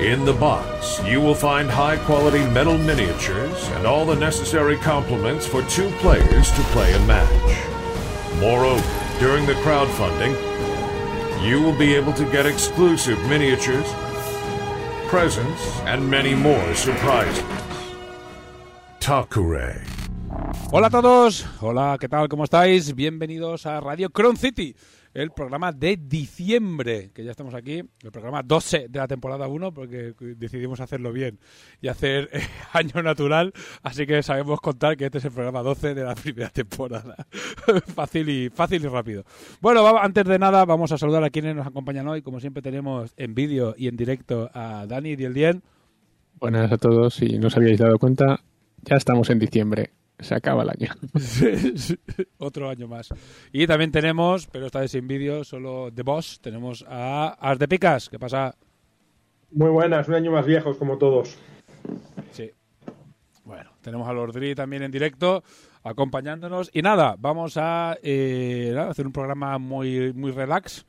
In the box, you will find high quality metal miniatures and all the necessary complements for two players to play a match. Moreover, during the crowdfunding, you will be able to get exclusive miniatures, presents, and many more surprises. Takure. Hola a todos, hola, ¿qué tal? ¿Cómo estáis? Bienvenidos a Radio Cron City, el programa de diciembre, que ya estamos aquí, el programa 12 de la temporada 1, porque decidimos hacerlo bien y hacer eh, año natural, así que sabemos contar que este es el programa 12 de la primera temporada. fácil, y, fácil y rápido. Bueno, antes de nada vamos a saludar a quienes nos acompañan hoy, como siempre tenemos en vídeo y en directo a Dani Dien. Buenas a todos, si no os habíais dado cuenta, ya estamos en diciembre, se acaba el año. Otro año más. Y también tenemos, pero esta vez sin vídeo, solo The Boss, tenemos a Ars de Picas. ¿Qué pasa? Muy buenas, un año más viejos como todos. Sí. Bueno, tenemos a Lordri también en directo acompañándonos. Y nada, vamos a eh, nada, hacer un programa muy, muy relax.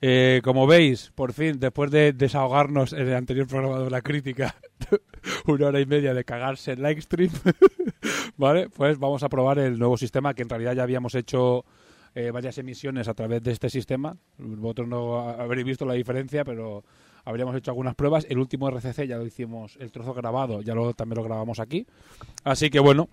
Eh, como veis, por fin, después de desahogarnos en el anterior programa de la crítica, una hora y media de cagarse en live stream, ¿vale? Pues vamos a probar el nuevo sistema que en realidad ya habíamos hecho eh, varias emisiones a través de este sistema. Vosotros no habréis visto la diferencia, pero habríamos hecho algunas pruebas. El último RCC ya lo hicimos, el trozo grabado, ya lo, también lo grabamos aquí. Así que bueno,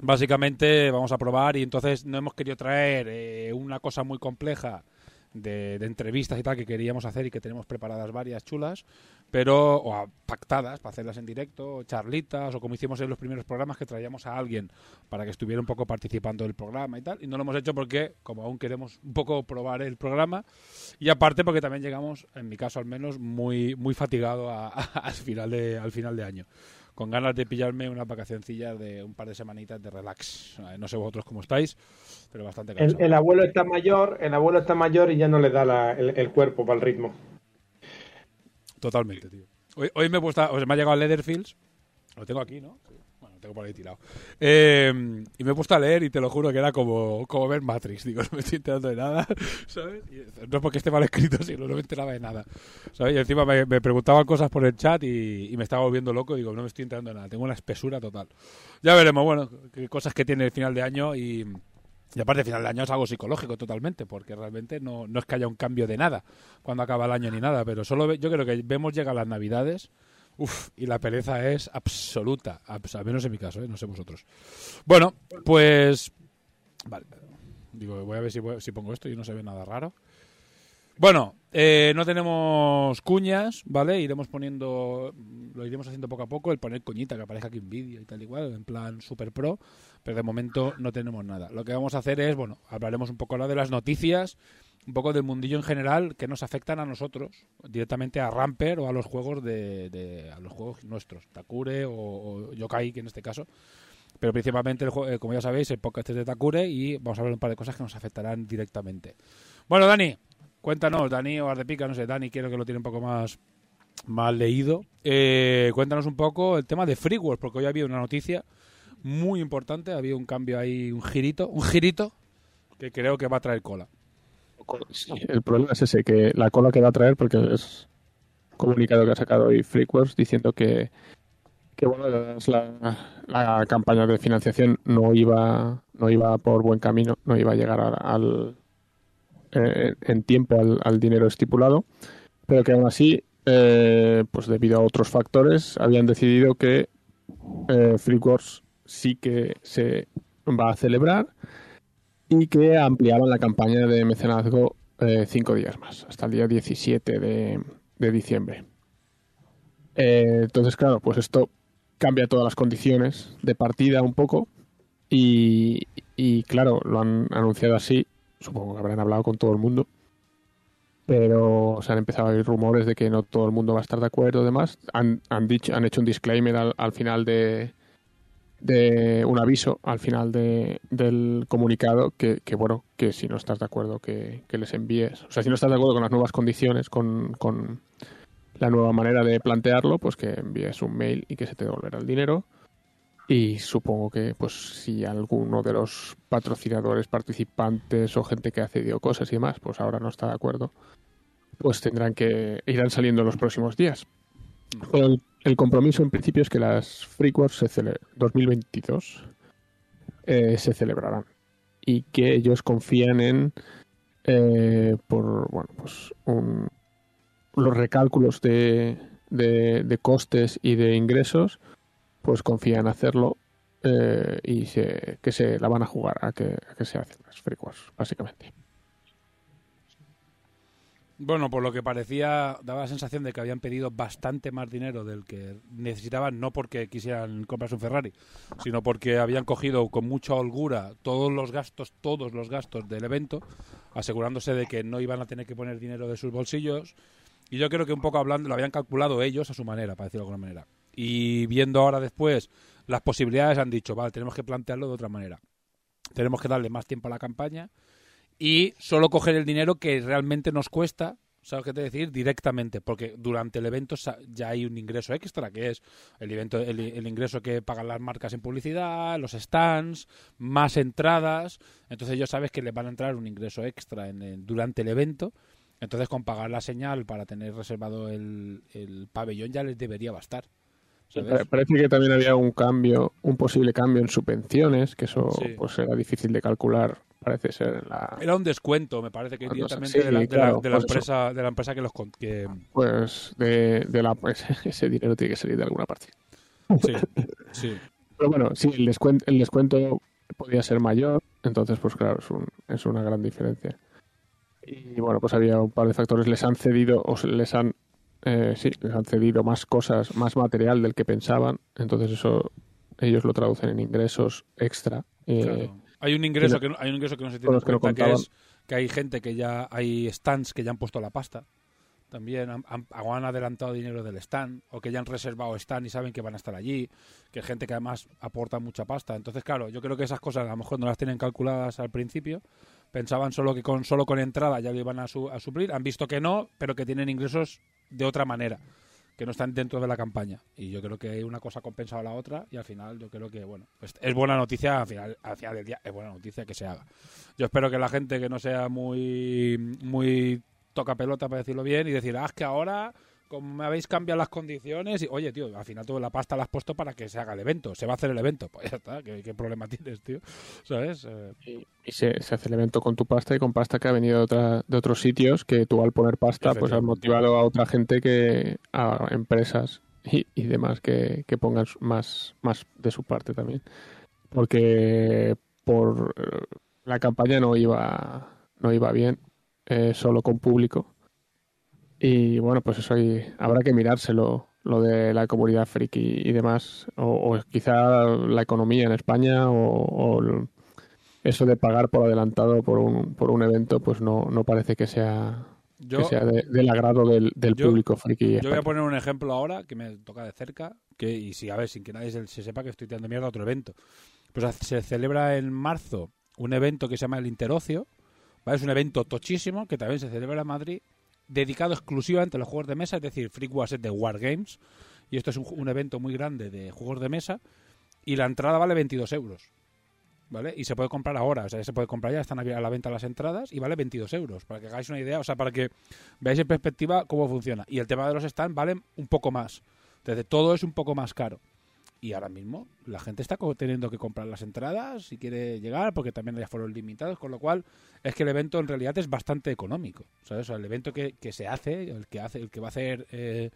básicamente vamos a probar y entonces no hemos querido traer eh, una cosa muy compleja de, entrevistas y tal que queríamos hacer y que tenemos preparadas varias chulas, pero o pactadas para hacerlas en directo, o charlitas o como hicimos en los primeros programas que traíamos a alguien para que estuviera un poco participando del programa y tal. Y no lo hemos hecho porque como aún queremos un poco probar el programa y aparte porque también llegamos, en mi caso al menos, muy muy fatigado a- al final de al final de año. Con ganas de pillarme unas vacacioncillas de un par de semanitas de relax. Eh, No sé vosotros cómo estáis, pero bastante El, el abuelo está mayor, el abuelo está mayor y ya no le da la- el, el cuerpo para el ritmo. Totalmente, tío. Hoy, hoy me he puesto, o sea, me ha llegado el Leatherfields. Lo tengo aquí, ¿no? Tengo por ahí tirado. Eh, y me he puesto a leer y te lo juro que era como, como ver Matrix. Digo, no me estoy enterando de nada, ¿sabes? Y no es porque esté mal escrito, sino no me enteraba de nada. ¿Sabes? Y encima me, me preguntaban cosas por el chat y, y me estaba volviendo loco. Digo, no me estoy enterando de nada. Tengo una espesura total. Ya veremos, bueno, cosas que tiene el final de año y... Y aparte, final del año es algo psicológico totalmente, porque realmente no, no es que haya un cambio de nada cuando acaba el año ni nada, pero solo ve- yo creo que vemos llegar las navidades uf, y la pereza es absoluta, abs- al menos en mi caso, ¿eh? no sé vosotros. Bueno, pues... Digo, voy a ver si, si pongo esto y no se ve nada raro. Bueno, eh, no tenemos cuñas, ¿vale? Iremos poniendo, lo iremos haciendo poco a poco, el poner coñita que aparezca aquí en vídeo y tal y cual, en plan super pro, pero de momento no tenemos nada. Lo que vamos a hacer es, bueno, hablaremos un poco ahora de las noticias, un poco del mundillo en general que nos afectan a nosotros, directamente a Ramper o a los juegos de, a los juegos nuestros, Takure o, o Yokai, que en este caso. Pero principalmente, el jue- eh, como ya sabéis, el podcast es de Takure y vamos a hablar un par de cosas que nos afectarán directamente. Bueno, Dani, cuéntanos, Dani o Ardepica, no sé, Dani quiero que lo tiene un poco más, más leído. Eh, cuéntanos un poco el tema de FreeWorld, porque hoy había una noticia muy importante, había un cambio ahí, un girito, un girito que creo que va a traer cola. Sí, el problema es ese, que la cola que va a traer, porque es un comunicado que ha sacado hoy Freakworks diciendo que, que bueno, la, la campaña de financiación no iba, no iba por buen camino, no iba a llegar al, al eh, en tiempo al, al dinero estipulado, pero que aún así, eh, pues debido a otros factores, habían decidido que eh, Freakworks sí que se va a celebrar y que ampliaban la campaña de mecenazgo eh, cinco días más, hasta el día 17 de, de diciembre. Eh, entonces, claro, pues esto cambia todas las condiciones de partida un poco y, y, claro, lo han anunciado así, supongo que habrán hablado con todo el mundo, pero se han empezado a oír rumores de que no todo el mundo va a estar de acuerdo y demás. Han, han, dicho, han hecho un disclaimer al, al final de, de un aviso al final de, del comunicado que, que, bueno, que si no estás de acuerdo que, que, les envíes, o sea, si no estás de acuerdo con las nuevas condiciones, con, con, la nueva manera de plantearlo, pues que envíes un mail y que se te devolverá el dinero. Y supongo que pues si alguno de los patrocinadores, participantes o gente que ha cedido cosas y demás, pues ahora no está de acuerdo, pues tendrán que irán saliendo en los próximos días. Pero el, el, compromiso en principio es que las FreeWorks se cele 2022 eh, se celebrarán y que ellos confían en eh, por bueno pues un, los recálculos de, de, costes y de ingresos pues confían en hacerlo eh, y se, que se la van a jugar a que, a que se hacen las FreeWorks básicamente bueno, por lo que parecía, daba la sensación de que habían pedido bastante más dinero del que necesitaban, no porque quisieran comprarse un Ferrari, sino porque habían cogido con mucha holgura todos los gastos, todos los gastos del evento, asegurándose de que no iban a tener que poner dinero de sus bolsillos. Y yo creo que un poco hablando, lo habían calculado ellos a su manera, para decirlo de alguna manera. Y viendo ahora después las posibilidades, han dicho, vale, tenemos que plantearlo de otra manera. Tenemos que darle más tiempo a la campaña y solo coger el dinero que realmente nos cuesta, ¿sabes qué te decir? Directamente, porque durante el evento ya hay un ingreso extra, que es el, evento, el, el, ingreso que pagan las marcas en publicidad, los stands, más entradas. Entonces ya sabes que les van a entrar un ingreso extra en durante el evento. Entonces con pagar la señal para tener reservado el, el pabellón ya les debería bastar. ¿sabes? Parece que también había un cambio, un posible cambio en subvenciones, que eso sí. pues era difícil de calcular parece ser la... era un descuento me parece que directamente sí, de, la, claro, de, la, de la empresa eso. de la empresa que los que... pues de, de la pues, ese dinero tiene que salir de alguna parte. Sí sí. Pero bueno sí el descuento el descuento podía ser mayor entonces pues claro es un, es una gran diferencia. Y bueno pues había un par de factores. Les han cedido o les han eh, sí les han cedido más cosas más material del que pensaban. Entonces eso ellos lo traducen en ingresos extra eh, claro. Hay un ingreso que no, hay un ingreso que no se tiene en cuenta, que, que, es que hay gente que ya hay stands que ya han puesto la pasta. También han, han, han, adelantado dinero del stand o que ya han reservado stand y saben que van a estar allí, que gente que además aporta mucha pasta. Entonces, claro, yo creo que esas cosas a lo mejor no las tienen calculadas al principio. Pensaban solo que con solo con entrada ya lo iban a, su, a suplir. Han visto que no, pero que tienen ingresos de otra manera que no están dentro de la campaña. Y yo creo que una cosa compensa a la otra y al final yo creo que, bueno, es buena noticia, al final, al final del día es buena noticia que se haga. Yo espero que la gente que no sea muy, muy toca pelota, para decirlo bien, y decir, ah, es que ahora como me habéis cambiado las condiciones y oye tío al final toda la pasta la has puesto para que se haga el evento. Se va a hacer el evento. Pues ya está qué, qué problema tienes tío sabes eh... y, y se, se, hace el evento con tu pasta y con pasta que ha venido de, otra, de otros sitios que tú al poner pasta pues has motivado a otra gente que a empresas y, y demás que, que, pongan más más de su parte también. Porque por eh, la campaña no iba no iba bien eh, solo con público y bueno, pues eso habrá que mirárselo, lo de la comunidad friki y demás, o, o quizá la economía en España, o, o, eso de pagar por adelantado por un, por un evento, pues no, no parece que sea, yo, que sea de, del agrado del, del yo, público friki. Yo voy a poner un ejemplo ahora que me toca de cerca, que y si a ver, sin que nadie se, se sepa que estoy tirando mierda a otro evento. Pues se celebra en marzo un evento que se llama el Interocio, ¿vale? es un evento tochísimo que también se celebra en Madrid dedicado exclusivamente a los juegos de mesa, es decir, Freak Wars es de Wargames, y esto es un, evento muy grande de juegos de mesa, y la entrada vale 22 euros. ¿vale? Y se puede comprar ahora, o sea, se puede comprar ya, están a la venta las entradas y vale 22 euros, para que hagáis una idea, o sea, para que veáis en perspectiva cómo funciona. Y el tema de los stands valen un poco más, entonces todo es un poco más caro. Y ahora mismo la gente está teniendo que comprar las entradas si quiere llegar, porque también hay foros limitados, con lo cual es que el evento en realidad es bastante económico. ¿sabes? O sea, el evento que, que se hace, el que hace, el que va a hacer eh,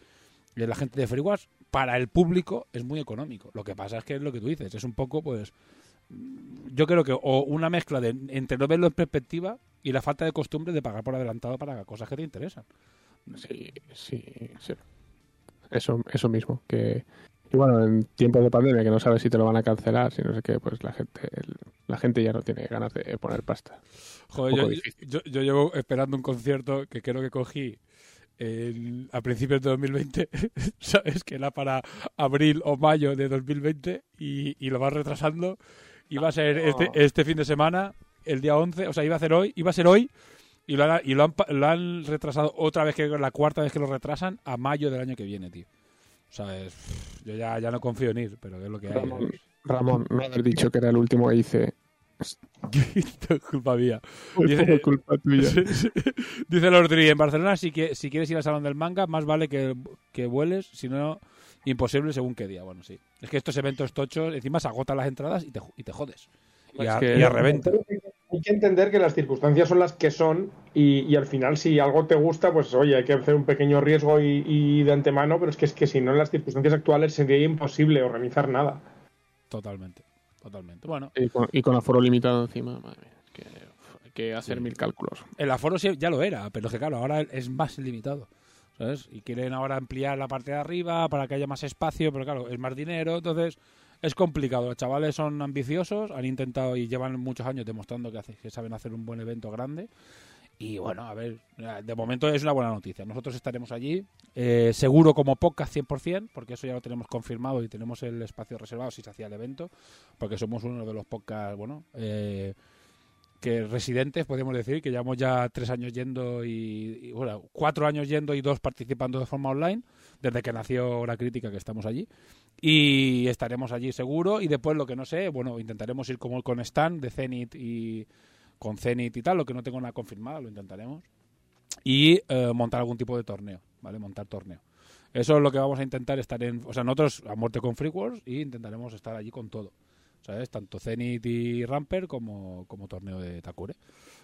la gente de FreeWars, para el público es muy económico. Lo que pasa es que es lo que tú dices, es un poco, pues, yo creo que o una mezcla de entre no verlo en perspectiva y la falta de costumbre de pagar por adelantado para cosas que te interesan. Sí, sí, sí. Eso, eso mismo. Que, bueno, en tiempos de pandemia que no sabes si te lo van a cancelar, si no sé qué, pues la gente, la gente ya no tiene ganas de poner pasta. Joder, yo, yo, yo llevo esperando un concierto que creo que cogí a principios de 2020, ¿sabes? Que era para abril o mayo de 2020 y, y lo van retrasando. Iba a ser este, este fin de semana, el día 11, o sea, iba a ser hoy, iba a ser hoy y lo han, y lo han, lo han retrasado otra vez, que la cuarta vez que lo retrasan, a mayo del año que viene, tío. ¿Sabes? Yo ya, ya no confío en ir, pero es lo que hay. Ramón, Ramón, no haber dicho que era el último que hice. Es culpa mía. Dice- por culpa tuya. Dice Lord Dri, en Barcelona si, que, si quieres ir al Salón del Manga, más vale que, que vueles, si no, imposible según qué día. Bueno, sí. Es que estos eventos tochos, encima se agotan las entradas y te, y te jodes. Y Es a, que- y a reventa. Hay que entender que las circunstancias son las que son y, y al final si algo te gusta, pues oye, hay que hacer un pequeño riesgo y, y de antemano, pero es que, es que si no en las circunstancias actuales sería imposible organizar nada. Totalmente, totalmente. Bueno, Y con, y con aforo limitado encima, madre mía, es que uf, hay que hacer Sí. mil cálculos. el aforo sí- ya lo era, pero es que claro, ahora es más limitado. ¿Sabes? Y quieren ahora ampliar la parte de arriba para que haya más espacio, pero claro, es más dinero, entonces es complicado. Los chavales son ambiciosos, han intentado y llevan muchos años demostrando que, saben hacer un buen evento grande. Y bueno, a ver, de momento es una buena noticia. Nosotros estaremos allí, eh, seguro como podcast 100%, porque eso ya lo tenemos confirmado y tenemos el espacio reservado si se hacía el evento, porque somos uno de los podcasts, bueno, eh, que residentes, podemos decir, que llevamos ya tres años yendo y, y, bueno, cuatro años yendo y dos participando de forma online, desde que nació Hora Crítica que estamos allí. Y estaremos allí seguro y después lo que no sé, bueno, intentaremos ir como con Stan de Zenit y con Zenit y tal, lo que no tengo nada confirmado, lo intentaremos. Y eh, montar algún tipo de torneo, ¿vale? Montar torneo. Eso es lo que vamos a intentar estar en... O sea, nosotros a muerte con Freakworks y intentaremos estar allí con todo. ¿Sabes? Tanto Zenith y Ramper como, como torneo de Takure.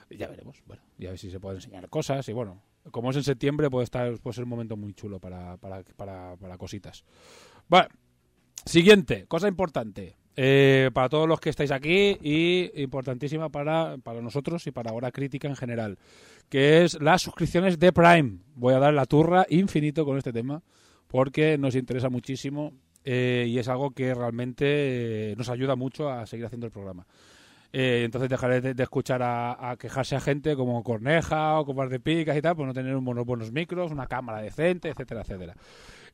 Ya veremos. Bueno, y a ver si se pueden enseñar cosas. Y bueno, como es en septiembre, puede, estar, puede ser un momento muy chulo para, para, para, para cositas. Bueno, siguiente, cosa importante. eh, para todos los que estáis aquí y importantísima para, para nosotros y para Hora Crítica en general, que es las suscripciones de Prime. Voy a dar la turra infinito con este tema porque nos interesa muchísimo eh, y es algo que realmente eh, nos ayuda mucho a seguir haciendo el programa. Eh, entonces dejaré de, escuchar a, quejarse a gente como Corneja o como de Picas y tal, por no tener unos buenos micros, una cámara decente, etcétera, etcétera.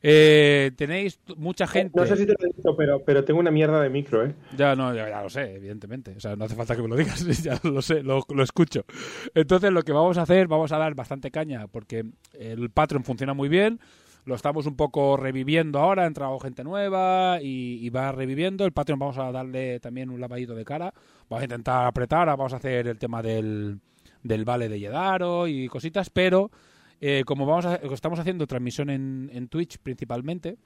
Eh, tenéis mucha gente. No sé si te lo he dicho, pero, pero tengo una mierda de micro, ¿eh? Ya, no, ya, ya lo sé, evidentemente. O sea, no hace falta que me lo digas, ya lo sé, lo, lo escucho. Entonces, lo que vamos a hacer, vamos a dar bastante caña, porque el Patreon funciona muy bien, lo estamos un poco reviviendo ahora, ha entrado gente nueva y, y va reviviendo. El Patreon vamos a darle también un lavadito de cara, vamos a intentar apretar, vamos a hacer el tema del, del vale de Yedaro y cositas, pero eh, como vamos a, estamos haciendo transmisión en, Twitch principalmente,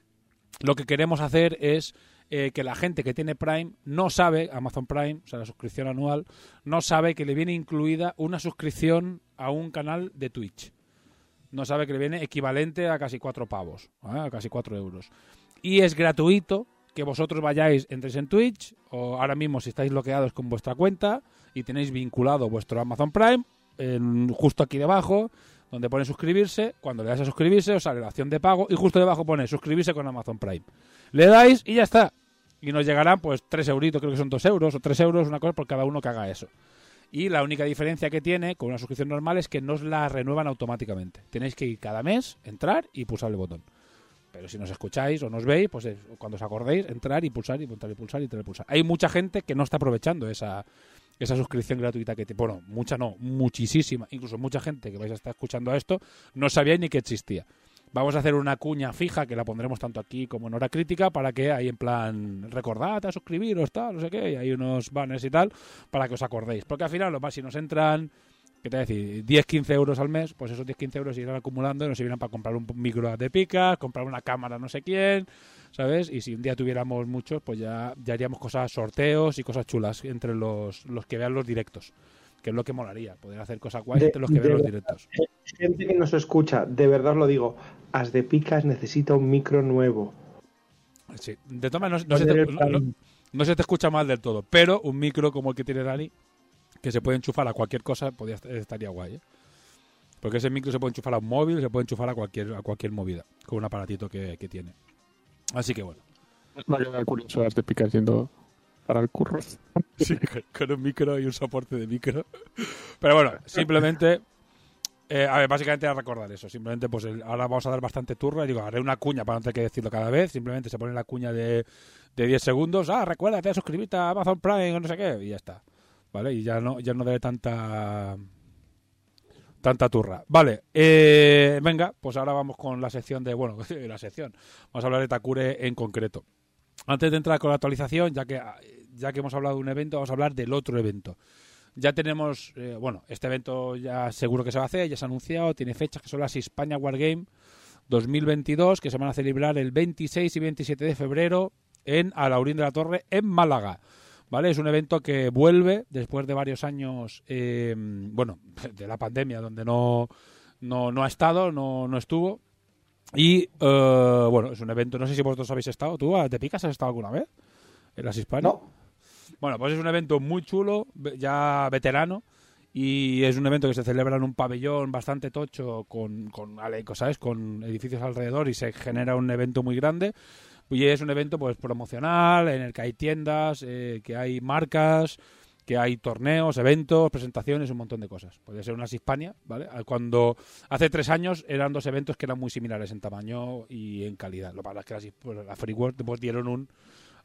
lo que queremos hacer es eh, que la gente que tiene Prime no sabe, Amazon Prime, o sea, la suscripción anual, no sabe que le viene incluida una suscripción a un canal de Twitch. No sabe que le viene equivalente a casi cuatro pavos, ¿eh? a casi cuatro euros. Y es gratuito que vosotros vayáis, entréis en Twitch, o ahora mismo si estáis bloqueados con vuestra cuenta y tenéis vinculado vuestro Amazon Prime, justo aquí debajo, donde pone suscribirse, cuando le das a suscribirse os sale la opción de pago y justo debajo pone suscribirse con Amazon Prime. Le dais y ya está. Y nos llegarán pues 3 euritos, creo que son 2 euros o 3 euros, una cosa por cada uno que haga eso. Y la única diferencia que tiene con una suscripción normal es que no os la renuevan automáticamente. Tenéis que ir cada mes, entrar y pulsar el botón. Pero si nos escucháis o nos veis, pues es- cuando os acordéis, entrar y pulsar y pulsar y pulsar y pulsar. Hay mucha gente que no está aprovechando esa, esa suscripción gratuita que te bueno mucha no muchísima incluso mucha gente que vais a estar escuchando esto no sabía ni que existía Vamos a hacer una cuña fija que la pondremos tanto aquí como en hora crítica para que ahí en plan recordad a suscribiros, tal, no sé qué, y hay unos banners y tal para que os acordéis. Porque al final, lo más, si nos entran, ¿qué te voy a decir? 10, 15 euros al mes, pues esos 10, 15 euros irán acumulando y nos sirven para comprar un micro de pica, comprar una cámara no sé quién, ¿sabes? Y si un día tuviéramos muchos, pues ya, ya haríamos cosas, sorteos y cosas chulas entre los, los que vean los directos que es lo que molaría, poder hacer cosas guays De- entre los que ven los directos. Gente que nos escucha, de verdad os lo digo, As de Picas necesita un micro nuevo. Sí. De todas maneras, no, no se te, el plan- no- no se te escucha mal del todo, pero un micro como el que tiene Dani, que se puede enchufar a cualquier cosa, podría, est- estaría guay, ¿eh? Porque ese micro se puede enchufar a un móvil, se puede enchufar a cualquier, a cualquier movida, con un aparatito que, que tiene. Así que bueno. Me ha quedado curioso las de picas yendo para el curro. Sí, con, un micro y un soporte de micro. Pero bueno, simplemente. eh, a ver, básicamente era recordar eso. Simplemente, pues el- ahora vamos a dar bastante turra. Y digo, haré una cuña para no tener que decirlo cada vez. Simplemente se pone la cuña de, de 10 segundos. Ah, recuérdate suscribirte a Amazon Prime o no sé qué. Y ya está. ¿Vale? Y ya no, ya no daré tanta. Tanta turra. Vale, eh, venga, pues ahora vamos con la sección de. Bueno, la sección. Vamos a hablar de Takure en concreto. Antes de entrar con la actualización, ya que, ya que hemos hablado de un evento, vamos a hablar del otro evento. Ya tenemos, eh, bueno, este evento ya seguro que se va a hacer, ya se ha anunciado, tiene fechas que son las Hispania Wargame 2022, que se van a celebrar el 26 y 27 de febrero en Alaurín de la Torre, en Málaga. ¿Vale? Es un evento que vuelve después de varios años, eh, bueno, de la pandemia, donde no, no, no ha estado, no, no estuvo. Y eh, bueno, es un evento, no sé si vosotros habéis estado. ¿Tú ah, te picas? ¿Has estado alguna vez? ¿En las Hispanias? No, Bueno, pues es un evento muy chulo, ya veterano, y es un evento que se celebra en un pabellón bastante tocho con, con, ¿sabes? con edificios alrededor y se genera un evento muy grande. Y es un evento pues promocional, en el que hay tiendas, eh, que hay marcas, que hay torneos, eventos, presentaciones, un montón de cosas. Puede ser unas Hispania, ¿vale? Cuando hace tres años eran dos eventos que eran muy similares en tamaño y en calidad. Lo que pasa es que las, pues, la Free World pues, dieron un,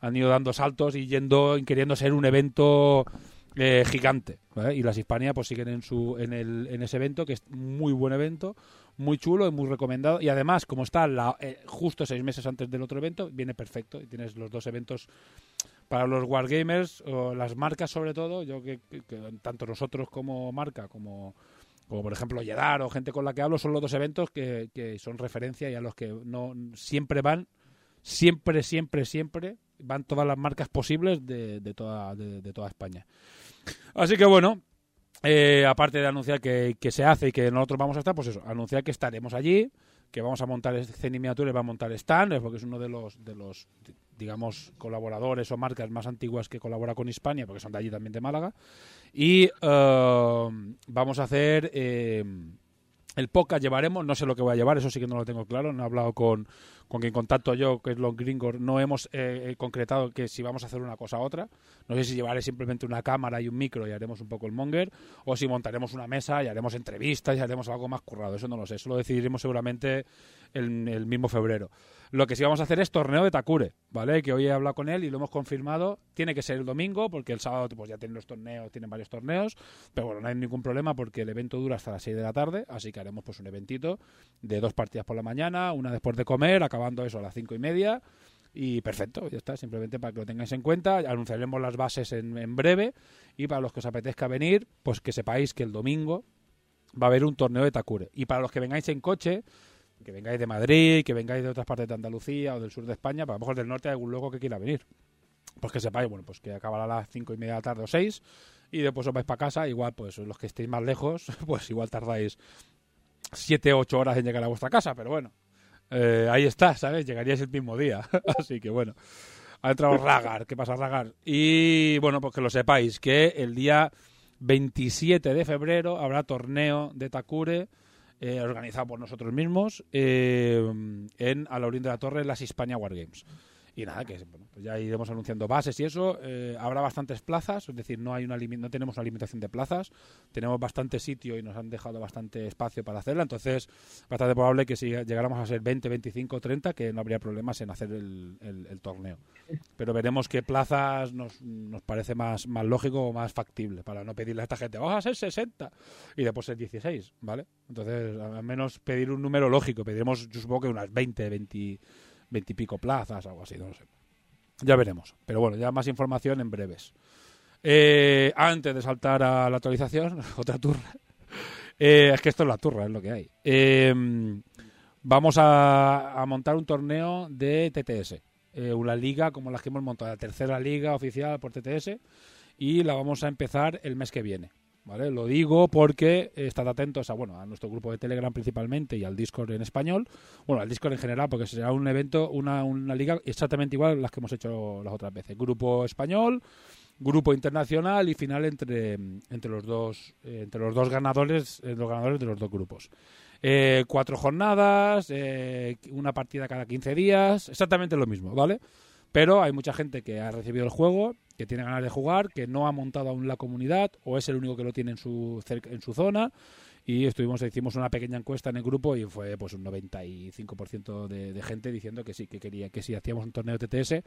han ido dando saltos y yendo queriendo ser un evento eh, gigante ¿vale? y las Hispania pues siguen en su en el en ese evento que es muy buen evento muy chulo y muy recomendado. Y además como está la, eh, justo seis meses antes del otro evento viene perfecto. Y tienes los dos eventos para los wargamers o las marcas sobre todo. Yo que, tanto nosotros como marca como como por ejemplo Yedar o gente con la que hablo son los dos eventos que, son referencia y a los que no siempre van siempre, siempre, siempre van todas las marcas posibles de, de toda, de toda España. Así que bueno, eh, aparte de anunciar que, se hace y que nosotros vamos a estar, pues eso, anunciar que estaremos allí, que vamos a montar escena miniaturas, va a montar stand, porque es uno de los, de los, digamos, colaboradores o marcas más antiguas que colabora con Hispania, porque son de allí también de Málaga. Y eh, vamos a hacer... eh, el podcast llevaremos, no sé lo que voy a llevar, eso sí que no lo tengo claro, no he hablado con, con quien contacto yo, que es los gringos, no hemos eh, eh, concretado que si vamos a hacer una cosa u otra. No sé si llevaré simplemente una cámara y un micro y haremos un poco el monger, o si montaremos una mesa y haremos entrevistas y haremos algo más currado, eso no lo sé, eso lo decidiremos seguramente el, el mismo febrero. Lo que sí vamos a hacer es torneo de Takure, ¿vale? Que hoy he hablado con él y lo hemos confirmado. Tiene que ser el domingo, porque el sábado pues ya tienen los torneos, tienen varios torneos, pero bueno, no hay ningún problema porque el evento dura hasta las 6 de la tarde, así que haremos pues un eventito de dos partidas por la mañana, una después de comer, acabando eso a las cinco y media. Y perfecto, ya está, simplemente para que lo tengáis en cuenta. Anunciaremos las bases en, en breve. Y para los que os apetezca venir, pues que sepáis que el domingo va a haber un torneo de Takure. Y para los que vengáis en coche, que vengáis de Madrid, que vengáis de otras partes de Andalucía o del sur de España, para lo mejor del norte hay algún loco que quiera venir. Pues que sepáis, bueno, pues que acabará a las cinco y media de la tarde o seis y después os vais para casa, igual pues los que estéis más lejos, pues igual tardáis siete o ocho horas en llegar a vuestra casa, pero bueno, eh, ahí está, ¿sabes? Llegaríais el mismo día, así que bueno. Ha entrado Ragar, ¿qué pasa Ragar? Y bueno, pues que lo sepáis, que el día 27 de febrero habrá torneo de Takure eh, organizado por nosotros mismos eh, en Alaurín de la Torre, las Hispania Wargames. Y nada, que bueno, pues ya iremos anunciando bases y eso. Eh, habrá bastantes plazas, es decir, no hay una no tenemos una limitación de plazas. Tenemos bastante sitio y nos han dejado bastante espacio para hacerla. Entonces, bastante probable que si llegáramos a ser 20, 25, 30, que no habría problemas en hacer el torneo. Pero veremos qué plazas nos, nos parece más, más lógico o más factible para no pedirle a esta gente, vamos a ser 60 y después ser 16, ¿vale? Entonces, al menos pedir un número lógico. Pediremos, yo supongo que unas 20, 20, 20 y pico plazas, algo así, no lo sé. Ya veremos. Pero bueno, ya más información en breves. Eh, antes de saltar a la actualización, otra turra. Eh, es que esto es la turra, es lo que hay. Eh, vamos a, a montar un torneo de TTS. Eh, una liga como las que hemos montado, la tercera liga oficial por TTS. Y la vamos a empezar el mes que viene. ¿Vale? Lo digo porque eh, estad atentos a, bueno, a nuestro grupo de Telegram principalmente y al Discord en español. Bueno, al Discord en general, porque será un evento, una, una liga exactamente igual a las que hemos hecho las otras veces. Grupo español, grupo internacional y final entre, entre los dos eh, entre los dos ganadores eh, los ganadores de los dos grupos. Cuatro jornadas, una partida cada 15 días, exactamente lo mismo, ¿vale? Pero hay mucha gente que ha recibido el juego, que tiene ganas de jugar, que no ha montado aún la comunidad o es el único que lo tiene en su, en su zona. Y estuvimos, hicimos una pequeña encuesta en el grupo y fue pues un 95% de, de gente diciendo que sí, que quería, que si hacíamos un torneo TTS,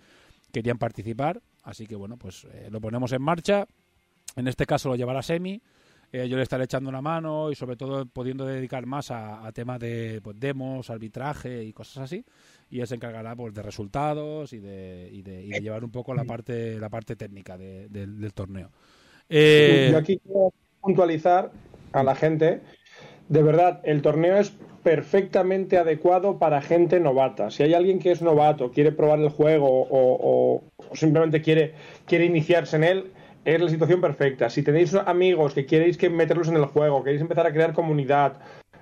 querían participar. Así que bueno, pues eh, lo ponemos en marcha. En este caso lo llevará Semi. Eh, yo le estaré echando una mano y sobre todo pudiendo dedicar más a, a temas de pues, demos, arbitraje y cosas así. Y él se encargará pues, de resultados y de, y de, y de llevar un poco la parte, la parte técnica de- del- torneo. Eh, Yo aquí quiero puntualizar a la gente. De verdad, el torneo es perfectamente adecuado para gente novata. Si hay alguien que es novato, quiere probar el juego o, o- o simplemente quiere, quiere iniciarse en él, es la situación perfecta. Si tenéis amigos que queréis que meterlos en el juego, queréis empezar a crear comunidad,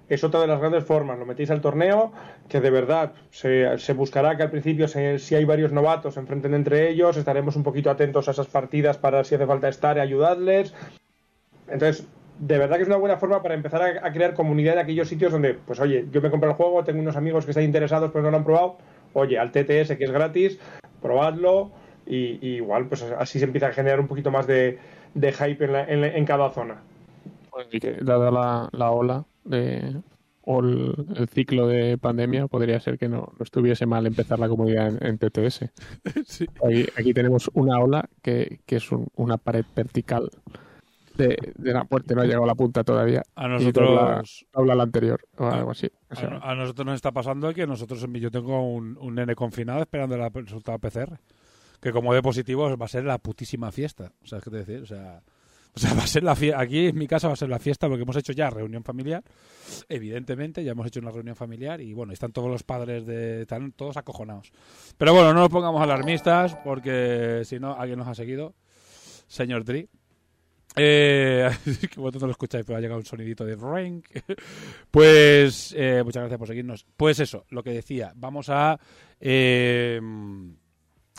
es otra de las grandes formas. Lo metéis al torneo, que de verdad se, se buscará que al principio, se- si hay varios novatos, se enfrenten entre ellos. Estaremos un poquito atentos a esas partidas para si hace falta estar y ayudarles. Entonces, de verdad que es una buena forma para empezar a, a crear comunidad en aquellos sitios donde, pues oye, yo me compro el juego, tengo unos amigos que están interesados pero no lo han probado. Oye, al TTS que es gratis, probadlo y, y igual, pues así se empieza a generar un poquito más de, de hype en, la- en cada zona. Y que dada la, la ola de, o el, el ciclo de pandemia, podría ser que no, no estuviese mal empezar la comunidad en, en TTS. sí. Aquí, aquí tenemos una ola que, que es un- una pared vertical de, de la puerta, no ha llegado a la punta todavía. A nosotros, dobla la anterior o Ah, algo así. O sea, a, a nosotros nos está pasando que nosotros en- yo tengo un, un nene confinado esperando el resultado PCR. Que como de positivo va a ser la putísima fiesta. ¿Sabes qué te decir? O sea, o sea, va a ser la fiesta. Aquí en mi casa va a ser la fiesta porque hemos hecho ya reunión familiar. Evidentemente, ya hemos hecho una reunión familiar y bueno, están todos los padres de. Están todos acojonados. Pero bueno, no nos pongamos alarmistas porque si no, alguien nos ha seguido. Señor Dri. Eh, que vosotros no lo escucháis, pero ha llegado un sonidito de ring. Pues eh, muchas gracias por seguirnos. Pues eso, lo que decía, vamos a eh,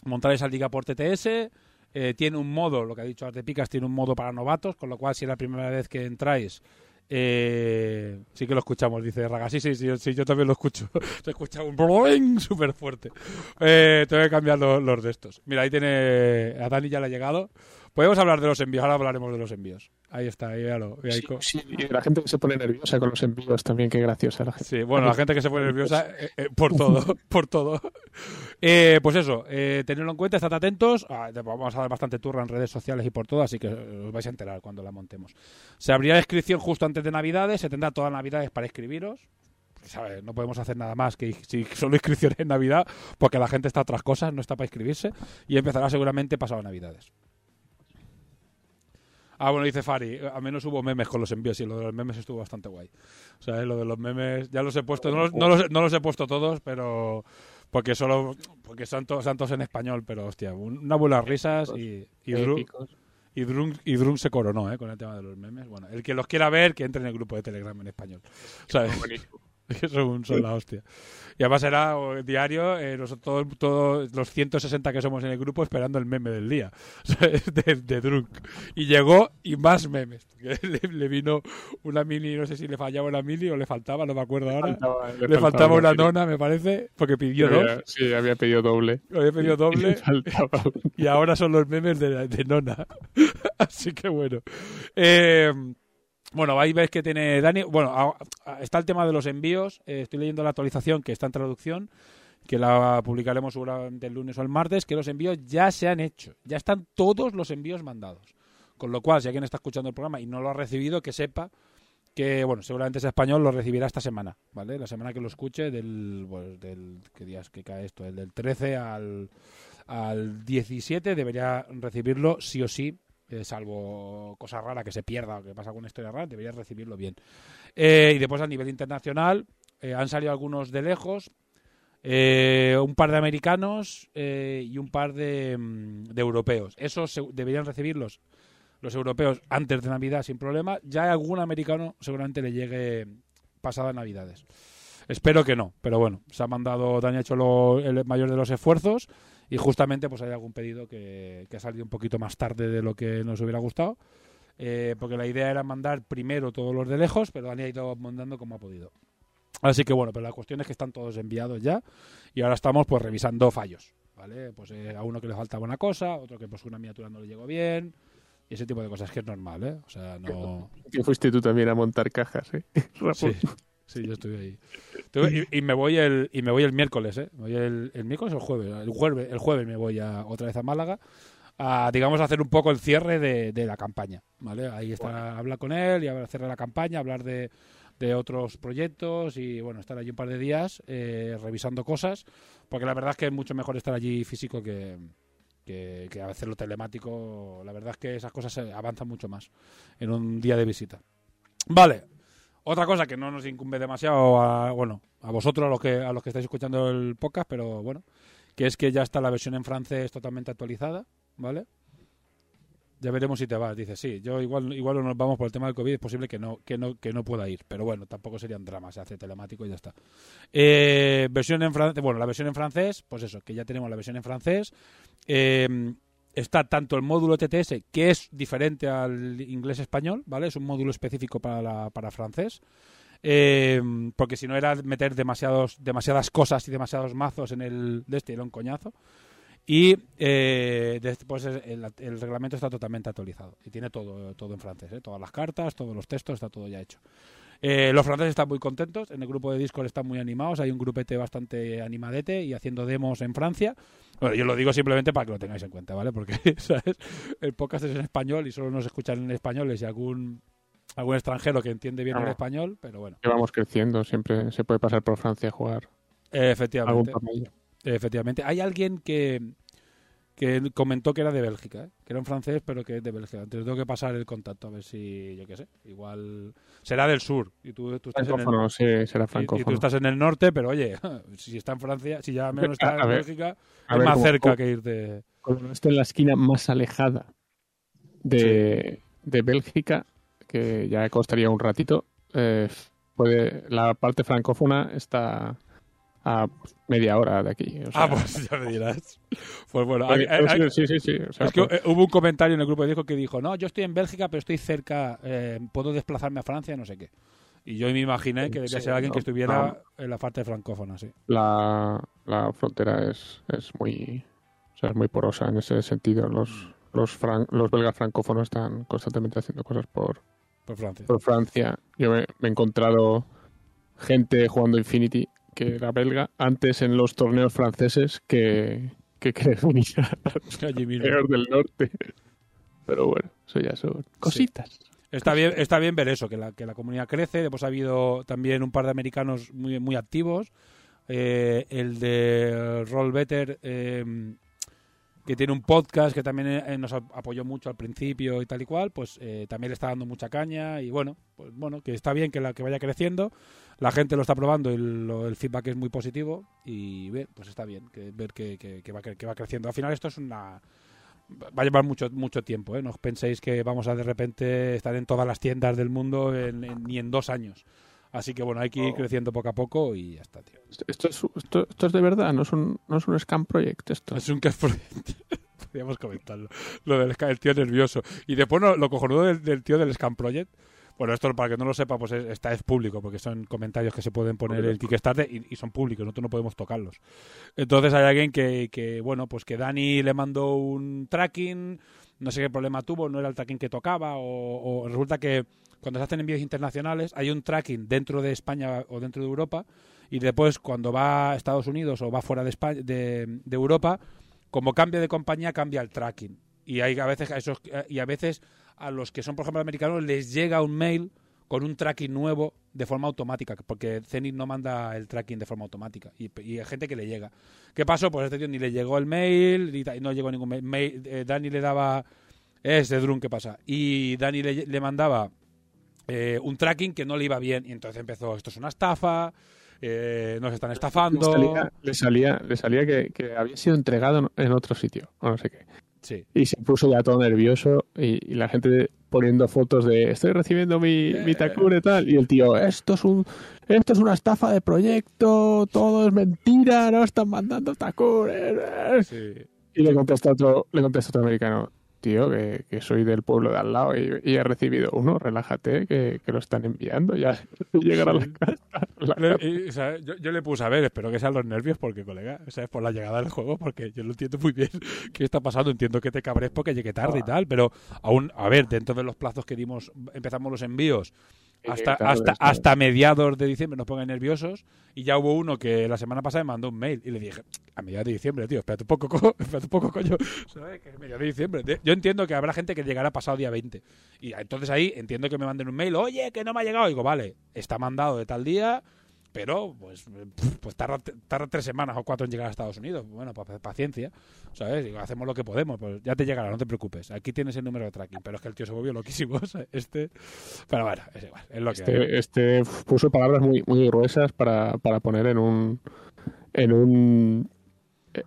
montar esa liga por TTS. Eh, tiene un modo, lo que ha dicho Arte Picas, tiene un modo para novatos, con lo cual si es la primera vez que entráis, eh, sí que lo escuchamos, dice Raga. Sí, sí, sí, yo también lo escucho. Se escucha un boing súper fuerte. Eh, tengo que cambiar los de estos. Mira, ahí tiene. A Dani ya le ha llegado. Podemos hablar de los envíos, ahora hablaremos de los envíos. Ahí está, ahí ya lo. sí, sí, y la gente que se pone nerviosa con los envíos también, qué graciosa la gente. Sí, bueno, la gente que se pone nerviosa eh, eh, por todo, por todo. Eh, pues eso, eh, tenedlo en cuenta, estad atentos. Ah, vamos a dar bastante turra en redes sociales y por todo, así que os vais a enterar cuando la montemos. Se abrirá la inscripción justo antes de Navidades, se tendrá todas Navidades para inscribiros. ¿sabes? No podemos hacer nada más que si solo inscripciones en Navidad, porque la gente está a otras cosas, no está para inscribirse, y empezará seguramente pasado Navidades. Ah, bueno, dice Fari, a menos hubo memes con los envíos y lo de los memes estuvo bastante guay. O sea, eh, lo de los memes, ya los he puesto, no los, no los- no los he puesto todos, pero porque solo, porque son, to- son todos en español, pero hostia, un- una buenas risas y, y, Dru- Épicos. y, se coronó, ¿eh? Con el tema de los memes. Bueno, el que los quiera ver, que entre en el grupo de Telegram en español. ¿Sabes? Que son, son la hostia. Y además era diario, eh, nosotros, todos, todos los 160 que somos en el grupo esperando el meme del día. De, de Drunk. Y llegó y más memes. Le, le vino una mini, no sé si le fallaba una mini o le faltaba, no me acuerdo ahora. Faltaba- Le, faltaba una mini. nona, me parece, porque pidió dos. Había- Sí, había pedido doble. Había pedido Y le doble uno. y ahora son los memes de, de Nona. Así que bueno. Eh, bueno, ahí ves que tiene Dani. Bueno, está el tema de los envíos. Eh, estoy leyendo la actualización que está en traducción, que la publicaremos seguramente el lunes o el martes, que los envíos ya se han hecho. Ya están todos los envíos mandados. Con lo cual, si alguien está escuchando el programa y no lo ha recibido, que sepa que, bueno, seguramente es español, lo recibirá esta semana, ¿vale? La semana que lo escuche, del, pues, del ¿qué días que cae esto? El del 13 al, al 17 debería recibirlo sí o sí, eh, salvo cosa rara que se pierda o que pasa con una historia rara, debería recibirlo bien. Eh, y después a nivel internacional eh, han salido algunos de lejos, eh, un par de americanos y un par de, mm, europeos. Esos deberían recibirlos los europeos antes de Navidad sin problema. Ya algún americano seguramente le llegue pasadas Navidades. Espero que no, pero bueno, se ha mandado, Dani ha hecho el mayor de los esfuerzos y justamente pues hay algún pedido que, que ha salido un poquito más tarde de lo que nos hubiera gustado, eh, porque la idea era mandar primero todos los de lejos, pero Dani ha ido mandando como ha podido. Así que bueno, pero la cuestión es que están todos enviados ya y ahora estamos pues revisando fallos, ¿vale? Pues eh, a uno que le faltaba una cosa, otro que pues una miniatura no le llegó bien y ese tipo de cosas que es normal, ¿eh? O sea, no... Que fuiste tú también a montar cajas, ¿eh? Sí, sí, yo estuve ahí. Y, y me voy el y me voy el miércoles, ¿eh? Me voy el, el miércoles o el jueves, el jueves, el jueves me voy a, otra vez a Málaga a digamos a hacer un poco el cierre de, de la campaña, ¿vale? Ahí está hablar con él y hacer la campaña, hablar de, de otros proyectos y bueno, estar allí un par de días eh, revisando cosas, porque la verdad es que es mucho mejor estar allí físico que que, que hacerlo telemático, la verdad es que esas cosas se avanzan mucho más en un día de visita. Vale, otra cosa que no nos incumbe demasiado a, bueno, a vosotros, a los que a los que estáis escuchando el podcast, pero bueno, que es que ya está la versión en francés totalmente actualizada, ¿vale? Ya veremos si te vas. Dice, sí, yo igual igual no nos vamos por el tema del COVID, es posible que no que no que no pueda ir, pero bueno, tampoco serían dramas, se hace telemático y ya está. Eh, versión en francés, bueno, la versión en francés, pues eso, que ya tenemos la versión en francés. Eh, está tanto el módulo TTS, que es diferente al inglés español, ¿vale? Es un módulo específico para, la- para francés. Eh, porque si no era meter demasiados, demasiadas cosas y demasiados mazos en el de este, era un coñazo. Y eh, después es- el, el reglamento está totalmente actualizado y tiene todo, todo en francés, ¿eh? todas las cartas, todos los textos, está todo ya hecho. Eh, los franceses están muy contentos, en el grupo de Discord están muy animados, hay un grupete bastante animadete y haciendo demos en Francia. Bueno, yo lo digo simplemente para que lo tengáis en cuenta, ¿vale? Porque, ¿sabes? El podcast es en español y solo nos escuchan en españoles y algún, algún extranjero que entiende bien el español, pero bueno, Que vamos creciendo, siempre se puede pasar por Francia a jugar eh, algún efectivamente. torneo. Efectivamente. Hay alguien que, que comentó que era de Bélgica, ¿eh? que era un francés, pero que es de Bélgica. Entonces tengo que pasar el contacto a ver si, yo qué sé, igual será del sur y tú, tú estás en el, Francófono, sí, será y- y, tú francófono. estás en el norte, pero oye, si está en Francia, si ya menos está A en ver, Bélgica, es ver, más como- cerca como- que ir de... Como no estoy en la esquina más alejada de, de Bélgica, que ya costaría un ratito, eh, puede, la parte francófona está a media hora de aquí. o sea, Ah, pues ya me dirás. Pues bueno, hay- hay- sí, sí, sí. o sea, es que pues- hubo un comentario en el grupo de disco que dijo, no, yo estoy en Bélgica, pero estoy cerca, eh, puedo desplazarme a Francia, no sé qué. Y yo me imaginé que debía ser alguien no, que estuviera no. en la parte francófona, sí. la, la frontera es, es muy o sea, es muy porosa en ese sentido. Los, los, fran- los belgas francófonos están constantemente haciendo cosas por, Por Francia. por Francia. Yo me, me he encontrado gente jugando Infinity que era belga antes en los torneos franceses que, que los Allí mismo. del norte. Pero bueno, eso ya son cositas. Está bien, está bien ver eso, que la, que la comunidad crece. Después ha habido también un par de americanos muy, muy activos. Eh, el de Roll Better, eh, que tiene un podcast que también eh, nos ap- apoyó mucho al principio y tal y cual, pues eh, también le está dando mucha caña. Y bueno, pues bueno, que está bien que, la, que vaya creciendo. La gente lo está probando y lo- el feedback es muy positivo. Y bien, pues está bien que, ver que, que- que va, que va creciendo. Al final esto es una va a llevar mucho mucho tiempo, ¿eh? No os penséis que vamos a de repente estar en todas las tiendas del mundo en- en- ni en dos años. Así que bueno, hay que ir creciendo poco a poco y ya está, tío. Esto es, esto, esto es de verdad, no es un, no es un scam project esto. Es un cash project. Podríamos comentarlo. Lo del el tío nervioso. Y después no, lo cojonudo del, del tío del Scam Project. Bueno, esto para que no lo sepa, pues es, está es público, porque son comentarios que se pueden poner en Kickstarter y, y son públicos, nosotros no podemos tocarlos. Entonces hay alguien que, que, bueno, pues que Dani le mandó un tracking, no sé qué problema tuvo, no era el tracking que tocaba, o, resulta que cuando se hacen envíos internacionales hay un tracking dentro de España o dentro de Europa, y después cuando va a Estados Unidos o va fuera de, España, de, de Europa, como cambia de compañía, cambia el tracking. Y hay a veces esos, y a veces a los que son, por ejemplo, americanos, les llega un mail con un tracking nuevo de forma automática, porque Zenith no manda el tracking de forma automática y, hay gente que le llega. ¿Qué pasó? Pues este tío ni le llegó el mail, ni no llegó ningún mail. mail eh, Dani le daba... Es de Drun, ¿qué pasa? Y Dani le, mandaba eh, un tracking que no le iba bien y entonces empezó, esto es una estafa, eh, nos están estafando. Le salía, le salía, le salía que, que, había sido entregado en otro sitio, o no sé qué. Sí. Y se puso ya todo nervioso y, y la gente poniendo fotos de estoy recibiendo mi, mi Takure y tal. Y el tío, esto es un esto es una estafa de proyecto, todo es mentira, no están mandando Takure. Sí. Y le contesta otro, le contesta otro americano, tío, que, que, soy del pueblo de al lado y, y he recibido uno, relájate, que, que, lo están enviando, ya llegará la casa. La y, yo, yo, le puse a ver, espero que sean los nervios, porque, colega, ¿sabes? Por la llegada del juego, porque yo lo entiendo muy bien qué está pasando, entiendo que te cabres porque llegué tarde ah. y tal, pero aún, a ver, dentro de los plazos que dimos, empezamos los envíos, hasta, hasta, hasta mediados de diciembre nos pongan nerviosos y ya hubo uno que la semana pasada me mandó un mail y le dije, a mediados de diciembre, tío, espérate un poco, co espérate un poco, coño, ¿sabes? Que mediados de diciembre. Yo entiendo que habrá gente que llegará pasado día 20 y entonces ahí entiendo que me manden un mail, oye, que no me ha llegado, y digo, vale, está mandado de tal día, pero pues, pues tarda, tarda, tres semanas o cuatro en llegar a Estados Unidos. Bueno, paciencia, ¿sabes? Digo, hacemos lo que podemos, pues ya te llegará, no te preocupes. Aquí tienes el número de tracking, pero es que el tío se volvió loquísimo, este... Pero bueno, es igual, es lo este, este puso palabras muy, muy gruesas para, para poner en un... En un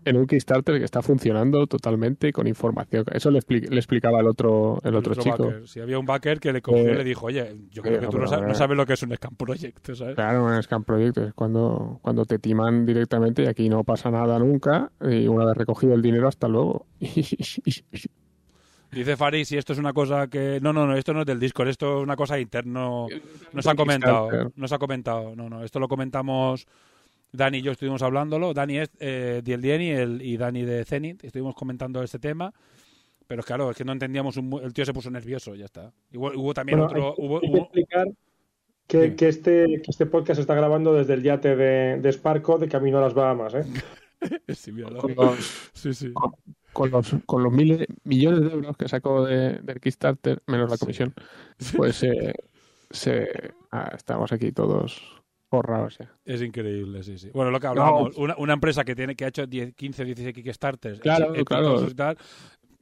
en un Kickstarter que está funcionando totalmente con información. Eso le, expli le explicaba el otro, el, el otro, otro, chico. Si había un backer que le cogió eh, y le dijo, oye, yo creo eh, que tú no, sabes, no, sabes, lo que es un Scam Project, ¿sabes? Claro, un Scam Project es cuando, cuando te timan directamente y aquí no pasa nada nunca y una vez recogido el dinero, hasta luego. Dice Faris, si esto es una cosa que... No, no, no, esto no es del Discord, esto es una cosa interno. Nos ha comentado, nos ha comentado. No, no, esto lo comentamos... Dani y yo estuvimos hablándolo. Dani es eh, Diel Dieni el, y Dani de Zenit. Estuvimos comentando este tema. Pero claro, es que no entendíamos. Un, el tío se puso nervioso, ya está. Igual, hubo también bueno, otro. Hay, hubo, hay que explicar que, que, este, que este podcast se está grabando desde el yate de, de Sparco de camino a las Bahamas. ¿eh? sí. Con los, sí, sí. Con, con, los, con los miles, millones de euros que sacó de, del Kickstarter, menos la comisión, sí. pues eh, se, ah, estamos aquí todos Es increíble, sí, sí. Bueno, lo que hablábamos, no. una, una, empresa que tiene que ha hecho 10, 15, 16 Kickstarters, claro, claro. y tal,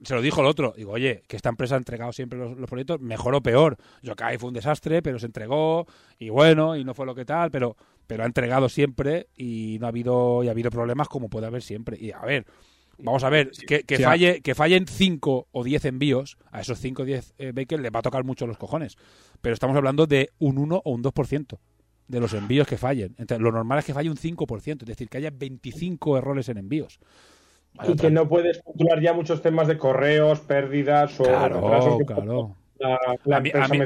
se lo dijo el otro. Digo, oye, que esta empresa ha entregado siempre los, los proyectos, mejor o peor. Yokai fue un desastre, pero se entregó, y bueno, y no fue lo que tal, pero, pero ha entregado siempre y no ha habido, y ha habido problemas como puede haber siempre. Y a ver, vamos a ver, que, que, falle, que fallen 5 o 10 envíos, a esos 5 o 10 eh, bakers les va a tocar mucho los cojones. Pero estamos hablando de un 1 o un 2% de los envíos que fallen. Entonces, lo normal es que falle un 5%, es decir, que haya 25 errores en envíos. Vale, y que no puedes controlar ya muchos temas de correos, pérdidas o claro, claro. La, la a, mí, a, mí,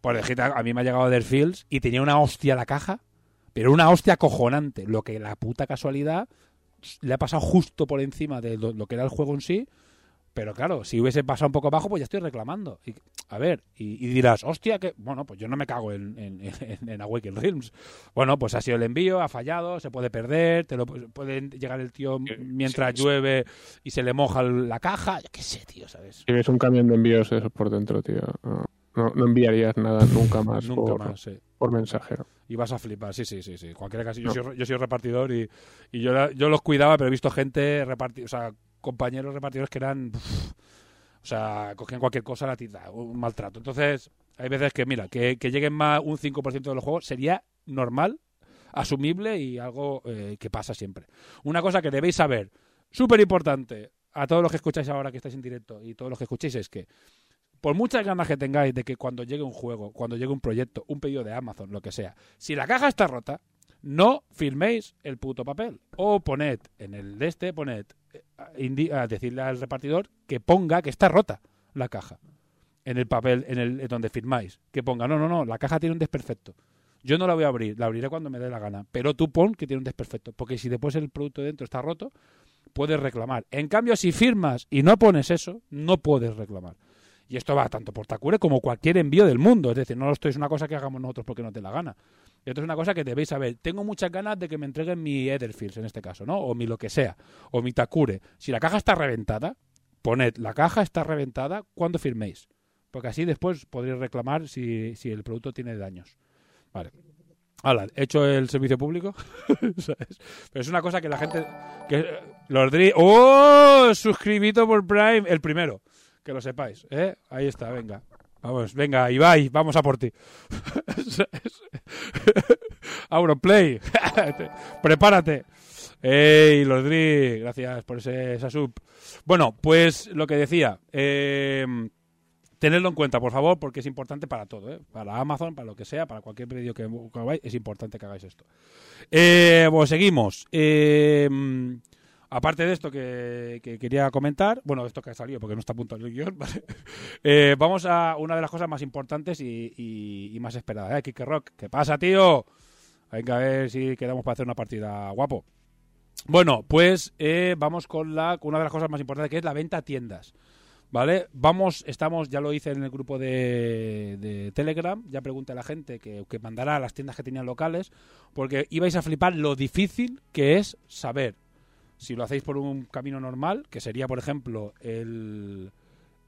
por ejemplo, a mí me ha llegado del Fields y tenía una hostia la caja, pero una hostia acojonante. Lo que la puta casualidad le ha pasado justo por encima de lo, lo que era el juego en sí. Pero claro, si hubiese pasado un poco abajo, pues ya estoy reclamando. Y, a ver, y, y, dirás, hostia, que. Bueno, pues yo no me cago en, en, en, en Awaken Realms. Bueno, pues ha sido el envío, ha fallado, se puede perder, te lo puede llegar el tío mientras sí, llueve sí. y se le moja la caja. Yo qué sé, tío, ¿sabes? Si ves un camión de envíos eso por dentro, tío. No, no, no enviarías nada nunca más. nunca por, más, sí. por mensajero. Y vas a flipar, sí, sí, sí. sí. Cualquiera caso, yo, soy, yo soy repartidor y, y yo, yo los cuidaba, pero he visto gente repartir, o sea, compañeros repartidores que eran. O sea, cogían cualquier cosa a la tita, un maltrato. Entonces, hay veces que, mira, que, que lleguen más un 5% de los juegos sería normal, asumible y algo eh, que pasa siempre. Una cosa que debéis saber, súper importante, a todos los que escucháis ahora que estáis en directo y todos los que escuchéis, es que por muchas ganas que tengáis de que cuando llegue un juego, cuando llegue un proyecto, un pedido de Amazon, lo que sea, si la caja está rota, no firméis el puto papel. O poned en el de este, poned eh, a decirle al repartidor que ponga que está rota la caja en el papel en el donde firmáis. Que ponga, no, no, no, la caja tiene un desperfecto. Yo no la voy a abrir, la abriré cuando me dé la gana. Pero tú pon que tiene un desperfecto. Porque si después el producto dentro está roto, puedes reclamar. En cambio, si firmas y no pones eso, no puedes reclamar. Y esto va tanto por Takure como cualquier envío del mundo. Es decir, no esto es una cosa que hagamos nosotros porque no te la gana. Esto es una cosa que debéis saber. Tengo muchas ganas de que me entreguen mi Etherfields en este caso, ¿no? O mi lo que sea. O mi Takure. Si la caja está reventada, poned la caja está reventada cuando firméis. Porque así después podréis reclamar si, si el producto tiene daños. Vale. Hala, he hecho el servicio público. Pero es una cosa que la gente. Que, los ¡Oh! Suscribito por Prime. El primero. Que lo sepáis. ¿eh? Ahí está, venga. Vamos, venga, Ibai, vamos a por ti. Auronplay. Prepárate. ¡Ey, Lordri! Gracias por ese, esa sub. Bueno, pues lo que decía. Eh, Tenedlo en cuenta, por favor, porque es importante para todo, ¿eh? para Amazon, para lo que sea, para cualquier pedido que, hagáis, es importante que hagáis esto. Eh, seguimos. Eh, aparte de esto que, quería comentar, bueno, esto que ha salido porque no está a punto del guion, ¿vale? vamos a una de las cosas más importantes y, más esperadas. ¿eh? Kike Rock, ¿qué pasa, tío? Venga, a ver si quedamos para hacer una partida guapo. Bueno, pues vamos con, la, una de las cosas más importantes que es la venta a tiendas. ¿Vale? Vamos, estamos, ya lo hice en el grupo de, Telegram, ya pregunté a la gente que, que, mandará a las tiendas que tenían locales, porque ibais a flipar lo difícil que es saber si lo hacéis por un camino normal, que sería, por ejemplo, el,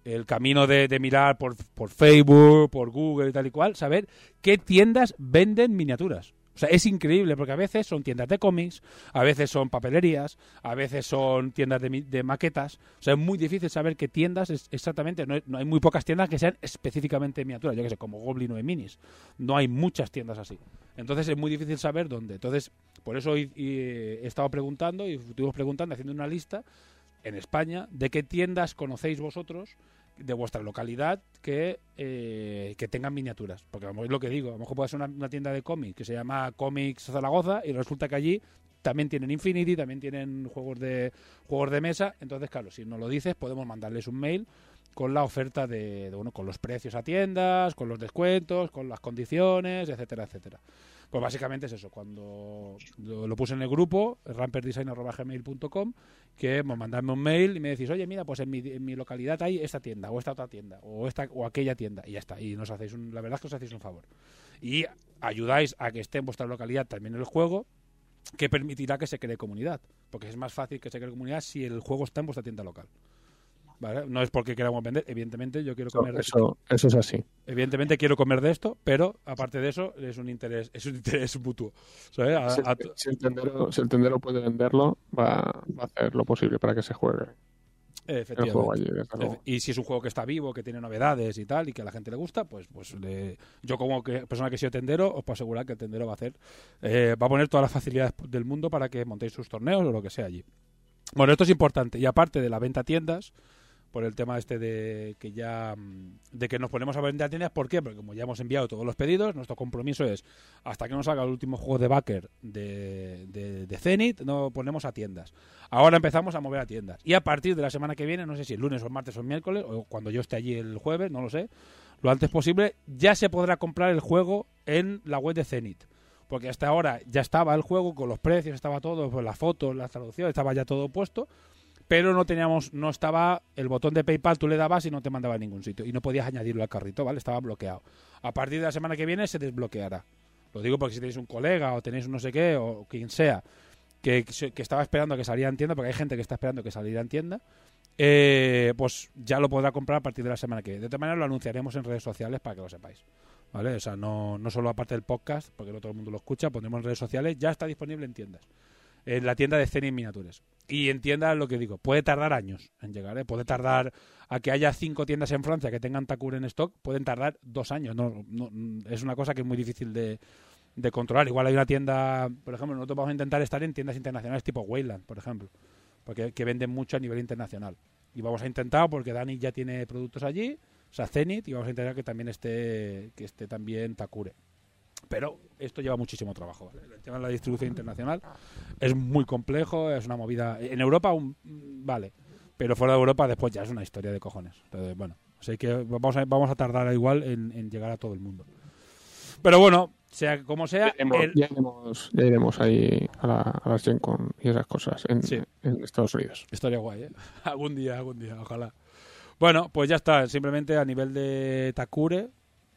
el camino de, de mirar por, por Facebook, por Google y tal y cual, saber qué tiendas venden miniaturas. O sea, es increíble porque a veces son tiendas de cómics, a veces son papelerías, a veces son tiendas de, maquetas. O sea, es muy difícil saber qué tiendas es exactamente. No hay, muy pocas tiendas que sean específicamente miniaturas. Yo que sé, como Goblin o de Minis. No hay muchas tiendas así. Entonces es muy difícil saber dónde. Entonces, por eso hoy he estado preguntando y estuvimos preguntando, haciendo una lista en España de qué tiendas conocéis vosotros de vuestra localidad que, eh, que tengan miniaturas. Porque es lo que digo, a lo mejor puede ser una, tienda de cómics que se llama Comics Zaragoza y resulta que allí también tienen Infinity, también tienen juegos de juegos de mesa. Entonces, claro, si nos lo dices, podemos mandarles un mail con la oferta de, de, bueno, con los precios a tiendas, con los descuentos, con las condiciones, etcétera, etcétera. Pues básicamente es eso, cuando lo, puse en el grupo, ramperdesign.gmail.com, que me mandadme un mail y me decís, oye, mira, pues en mi, en mi, localidad hay esta tienda, o esta otra tienda, o esta o aquella tienda, y ya está. Y nos hacéis un, la verdad es que os hacéis un favor. Y ayudáis a que esté en vuestra localidad también el juego, que permitirá que se cree comunidad. Porque es más fácil que se cree comunidad si el juego está en vuestra tienda local. No es porque queramos vender, evidentemente yo quiero comer de eso, eso es así. Evidentemente quiero comer de esto, pero aparte de eso es un interés, es un interés mutuo. si, el tendero, puede venderlo, va, a hacer lo posible para que se juegue. Efectivamente. y si es un juego que está vivo, que tiene novedades y tal, y que a la gente le gusta, pues, pues yo como que, persona que soy tendero, os puedo asegurar que el tendero va a hacer, eh, va a poner todas las facilidades del mundo para que montéis sus torneos o lo que sea allí. Bueno, esto es importante. Y aparte de la venta a tiendas, por el tema este de que ya mm, de que nos ponemos a vender a tiendas. ¿Por qué? Porque como ya hemos enviado todos los pedidos, nuestro compromiso es hasta que nos salga el último juego de backer de, de, Zenith, no ponemos a tiendas. Ahora empezamos a mover a tiendas. Y a partir de la semana que viene, no sé si el lunes o martes o miércoles, o cuando yo esté allí el jueves, no lo sé, lo antes posible, ya se podrá comprar el juego en la web de Zenith porque hasta ahora ya estaba el juego con los precios, estaba todo, pues las fotos, las traducciones, estaba ya todo puesto, pero no teníamos, no estaba el botón de PayPal, tú le dabas y no te mandaba a ningún sitio y no podías añadirlo al carrito, ¿vale? Estaba bloqueado. A partir de la semana que viene se desbloqueará. Lo digo porque si tenéis un colega o tenéis un no sé qué o quien sea que, estaba esperando que saliera en tienda, porque hay gente que está esperando que saliera en tienda, eh, pues ya lo podrá comprar a partir de la semana que viene. De otra manera lo anunciaremos en redes sociales para que lo sepáis. ¿Vale? O sea, no, no solo aparte del podcast, porque no todo el mundo lo escucha, pondremos en redes sociales, ya está disponible en tiendas en la tienda de Zenith Miniatures. Y en tiendas, lo que digo, puede tardar años en llegar, ¿eh? puede tardar a que haya cinco tiendas en Francia que tengan Takure en stock, pueden tardar dos años. No, no, es una cosa que es muy difícil de, de controlar. Igual hay una tienda, por ejemplo, nosotros vamos a intentar estar en tiendas internacionales tipo Wayland, por ejemplo, porque que venden mucho a nivel internacional. Y vamos a intentar, porque Dani ya tiene productos allí, sea, Zenith, y vamos a intentar que también esté, que esté también Takure. Pero esto lleva muchísimo trabajo. ¿vale? El tema de la distribución internacional es muy complejo, es una movida. En Europa, un, vale, pero fuera de Europa, después ya es una historia de cojones. Entonces, bueno, así que vamos a, vamos a tardar igual en, en llegar a todo el mundo. Pero bueno, sea como sea. Ya iremos, el- ya iremos- ya iremos ahí a, la, a las Gen Con y esas cosas en, Sí. en Estados Unidos. Estaría guay, ¿eh? algún día, algún día, ojalá. Bueno, pues ya está. Simplemente a nivel de Takure,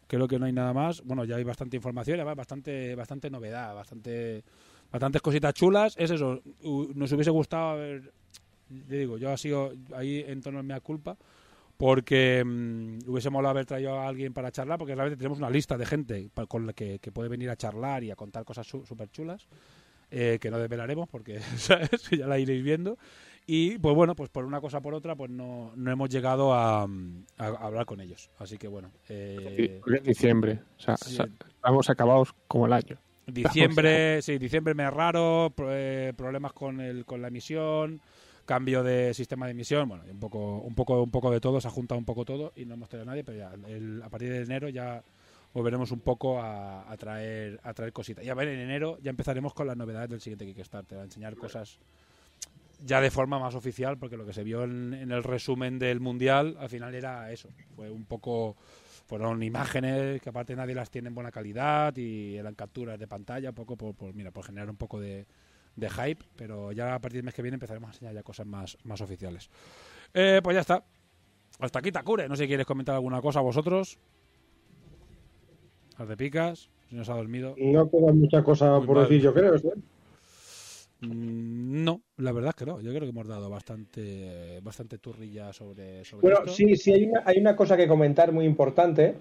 creo que no hay nada más. Bueno, ya hay bastante información, además bastante, bastante novedad, bastante, bastantes cositas chulas. Es eso. Nos hubiese gustado haber, le digo, yo ha sido ahí en tono de mea culpa. Porque mm, hubiese molado haber traído a alguien para charlar, porque realmente tenemos una lista de gente con la que, que puede venir a charlar y a contar cosas súper chulas, eh, que no desvelaremos porque ¿sabes? ya la iréis viendo. Y pues bueno, pues por una cosa o por otra, pues no, no hemos llegado a, a hablar con ellos. Así que bueno, eh, Porque es diciembre. O sea, Sí. o sea, estamos acabados como el año. diciembre, sí, diciembre me es raro, eh, problemas con el, con la emisión, cambio de sistema de emisión, bueno, un poco, un poco, un poco de todo, se ha juntado un poco todo y no hemos traído a nadie, pero ya el- a partir de enero ya volveremos un poco a, a traer, a traer cositas. Y a ver, en enero ya empezaremos con las novedades del siguiente Kickstarter, a enseñar cosas ya de forma más oficial, porque lo que se vio en, en el resumen del mundial al final era eso, fue un poco fueron imágenes que aparte nadie las tiene en buena calidad y eran capturas de pantalla, un poco por, por, mira, por generar un poco de, de hype, pero ya a partir del mes que viene empezaremos a enseñar ya cosas más, más oficiales. Eh, pues ya está. Hasta aquí Takure. No sé si quieres comentar alguna cosa vosotros. Las de picas, si nos ha dormido. No queda mucha cosa Muy por mal. decir, yo creo. ¿sí? Mm, No, la verdad es que no. Yo creo que hemos dado bastante bastante turrilla sobre, sobre Bueno, esto. sí, sí, hay una, hay una cosa que comentar muy importante.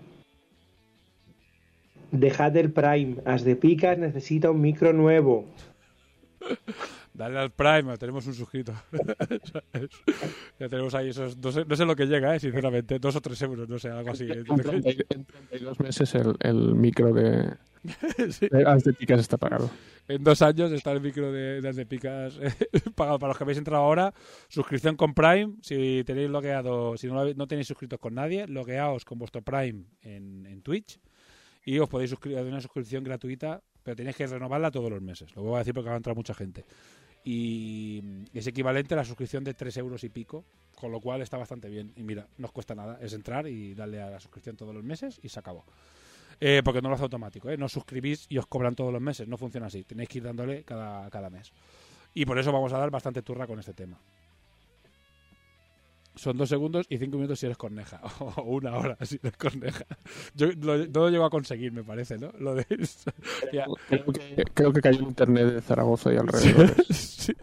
Dejad el Prime. As de Picas necesita un micro nuevo. Dale al Prime, tenemos un suscrito. Ya tenemos ahí esos. No sé, no sé lo que llega, ¿eh? sinceramente. Dos o tres euros, no sé, algo así. En 30 y- en 32 meses el, el micro de, Sí. las de Picas está pagado. En dos años está el micro de, de, de Picas eh, pagado para los que habéis entrado ahora. Suscripción con Prime. Si tenéis logueado, si no, no tenéis suscritos con nadie, logueaos con vuestro Prime en, en Twitch y os podéis suscribir una suscripción gratuita, pero tenéis que renovarla todos los meses. Lo voy a decir porque va a entrar mucha gente. Y es equivalente a la suscripción de 3 euros y pico, con lo cual está bastante bien. Y mira, no os cuesta nada, es entrar y darle a la suscripción todos los meses y se acabó. Eh, porque no lo hace automático, ¿eh? no os suscribís y os cobran todos los meses, no funciona así, tenéis que ir dándole cada, cada mes. Y por eso vamos a dar bastante turra con este tema. Son dos segundos y cinco minutos si eres corneja, o una hora si eres corneja. Yo lo, no lo llego a conseguir, me parece, ¿no? Lo de... Ya. Creo que, creo que cayó internet de Zaragoza y alrededor. Sí.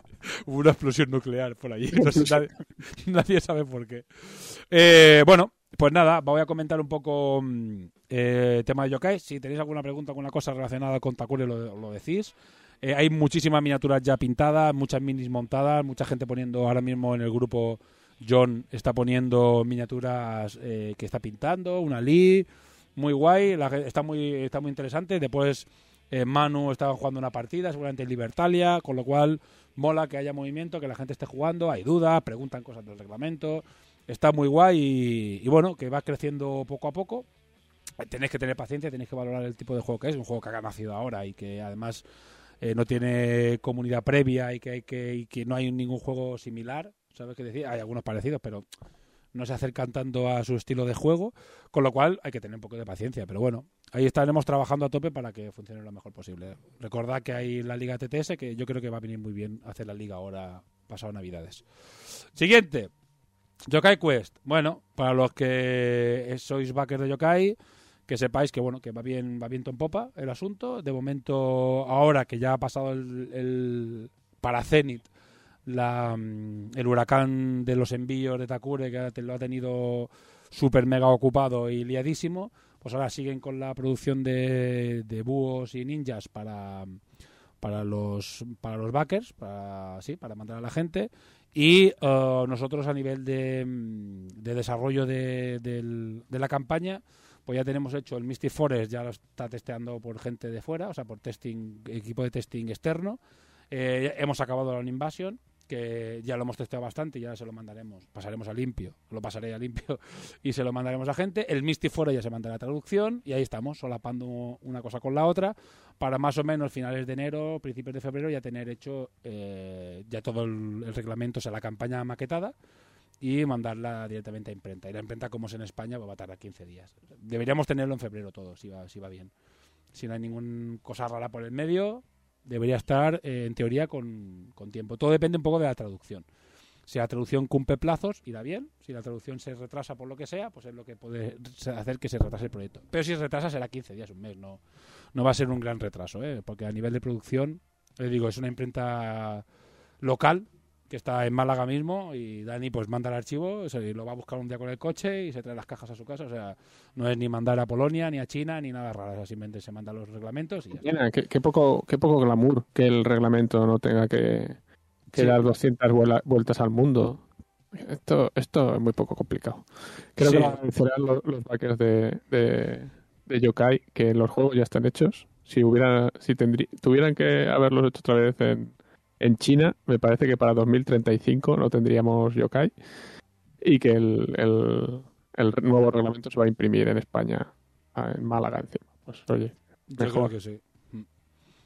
Hubo una explosión nuclear por allí. No sé, nadie, nadie sabe por qué. Eh, bueno, pues nada, voy a comentar un poco mm, eh, tema de yokai. Si tenéis alguna pregunta, alguna cosa relacionada con Takure, lo, lo decís. Eh, hay muchísimas miniaturas ya pintadas, muchas minis montadas, mucha gente poniendo ahora mismo en el grupo. John está poniendo miniaturas eh, que está pintando, una Lee, muy guay, la está muy, está muy interesante. Después eh, Manu estaba jugando una partida, seguramente en Libertalia, con lo cual mola que haya movimiento, que la gente esté jugando, hay dudas, preguntan cosas del reglamento, está muy guay y, bueno, que va creciendo poco a poco. Tenéis que tener paciencia, tenéis que valorar el tipo de juego que es, un juego que ha nacido ahora y que además eh, no tiene comunidad previa y que, que, y que no hay ningún juego similar, ¿sabes qué decir? Hay algunos parecidos, pero no se acercan tanto a su estilo de juego, con lo cual hay que tener un poco de paciencia, pero bueno, ahí estaremos trabajando a tope para que funcione lo mejor posible. Recordad que hay la Liga TTS, que yo creo que va a venir muy bien hacer la Liga ahora, pasado Navidades. Siguiente, Yokai Quest. Bueno, para los que sois backers de Yokai, que sepáis que bueno, que va bien, va viento en popa el asunto. De momento, ahora que ya ha pasado el, el para Zenith, la, mm, el huracán de los envíos de Takure, que lo ha tenido súper mega ocupado y liadísimo, pues ahora siguen con la producción de, de búhos y ninjas para, para los para los backers, para, sí, para mandar a la gente. Y eh, nosotros a nivel de, mm, de desarrollo de, la campaña, pues ya tenemos hecho el Mystic Forest, ya lo está testeando por gente de fuera, o sea, por testing, equipo de testing externo. Eh, hemos acabado la Invasion que ya lo hemos testeado bastante y ya se lo mandaremos, pasaremos a limpio, lo pasaré a limpio y se lo mandaremos a gente. El Misty Fora ya se manda la traducción y ahí estamos, solapando una cosa con la otra, para más o menos finales de enero, principios de febrero ya tener hecho eh, ya todo el, el reglamento, o sea, la campaña maquetada y mandarla directamente a imprenta. Y la imprenta, como es en España, pues va a tardar 15 días. Deberíamos tenerlo en febrero todo, si va, si va bien. Si no hay ninguna cosa rara por el medio, debería estar, eh, en teoría, con, con tiempo. Todo depende un poco de la traducción. Si la traducción cumple plazos, irá bien. Si la traducción se retrasa por lo que sea, pues es lo que puede hacer que se retrase el proyecto. Pero si se retrasa será 15 días, un mes. No, no va a ser un gran retraso, ¿eh? porque a nivel de producción, les digo, es una imprenta local que está en Málaga mismo y Dani pues manda el archivo, se lo va a buscar un día con el coche y se trae las cajas a su casa. O sea, no es ni mandar a Polonia, ni a China, ni nada raro. O sea, simplemente se mandan los reglamentos y ya está. Mira, qué, qué poco, qué poco glamour que el reglamento no tenga que, que Sí. dar 200 vuela- vueltas al mundo. Esto, esto es muy poco complicado. Creo Sí. que lo agradecerán los, los backers de, de, de Yokai que los juegos ya están hechos. Si hubiera, si tendrí- tuvieran que haberlos hecho otra vez en, en China, me parece que para 2035 no tendríamos Yokai y que el, el, el nuevo reglamento se va a imprimir en España, ah, en Málaga encima. Pues oye, Yo Mejor. creo que sí. Mm.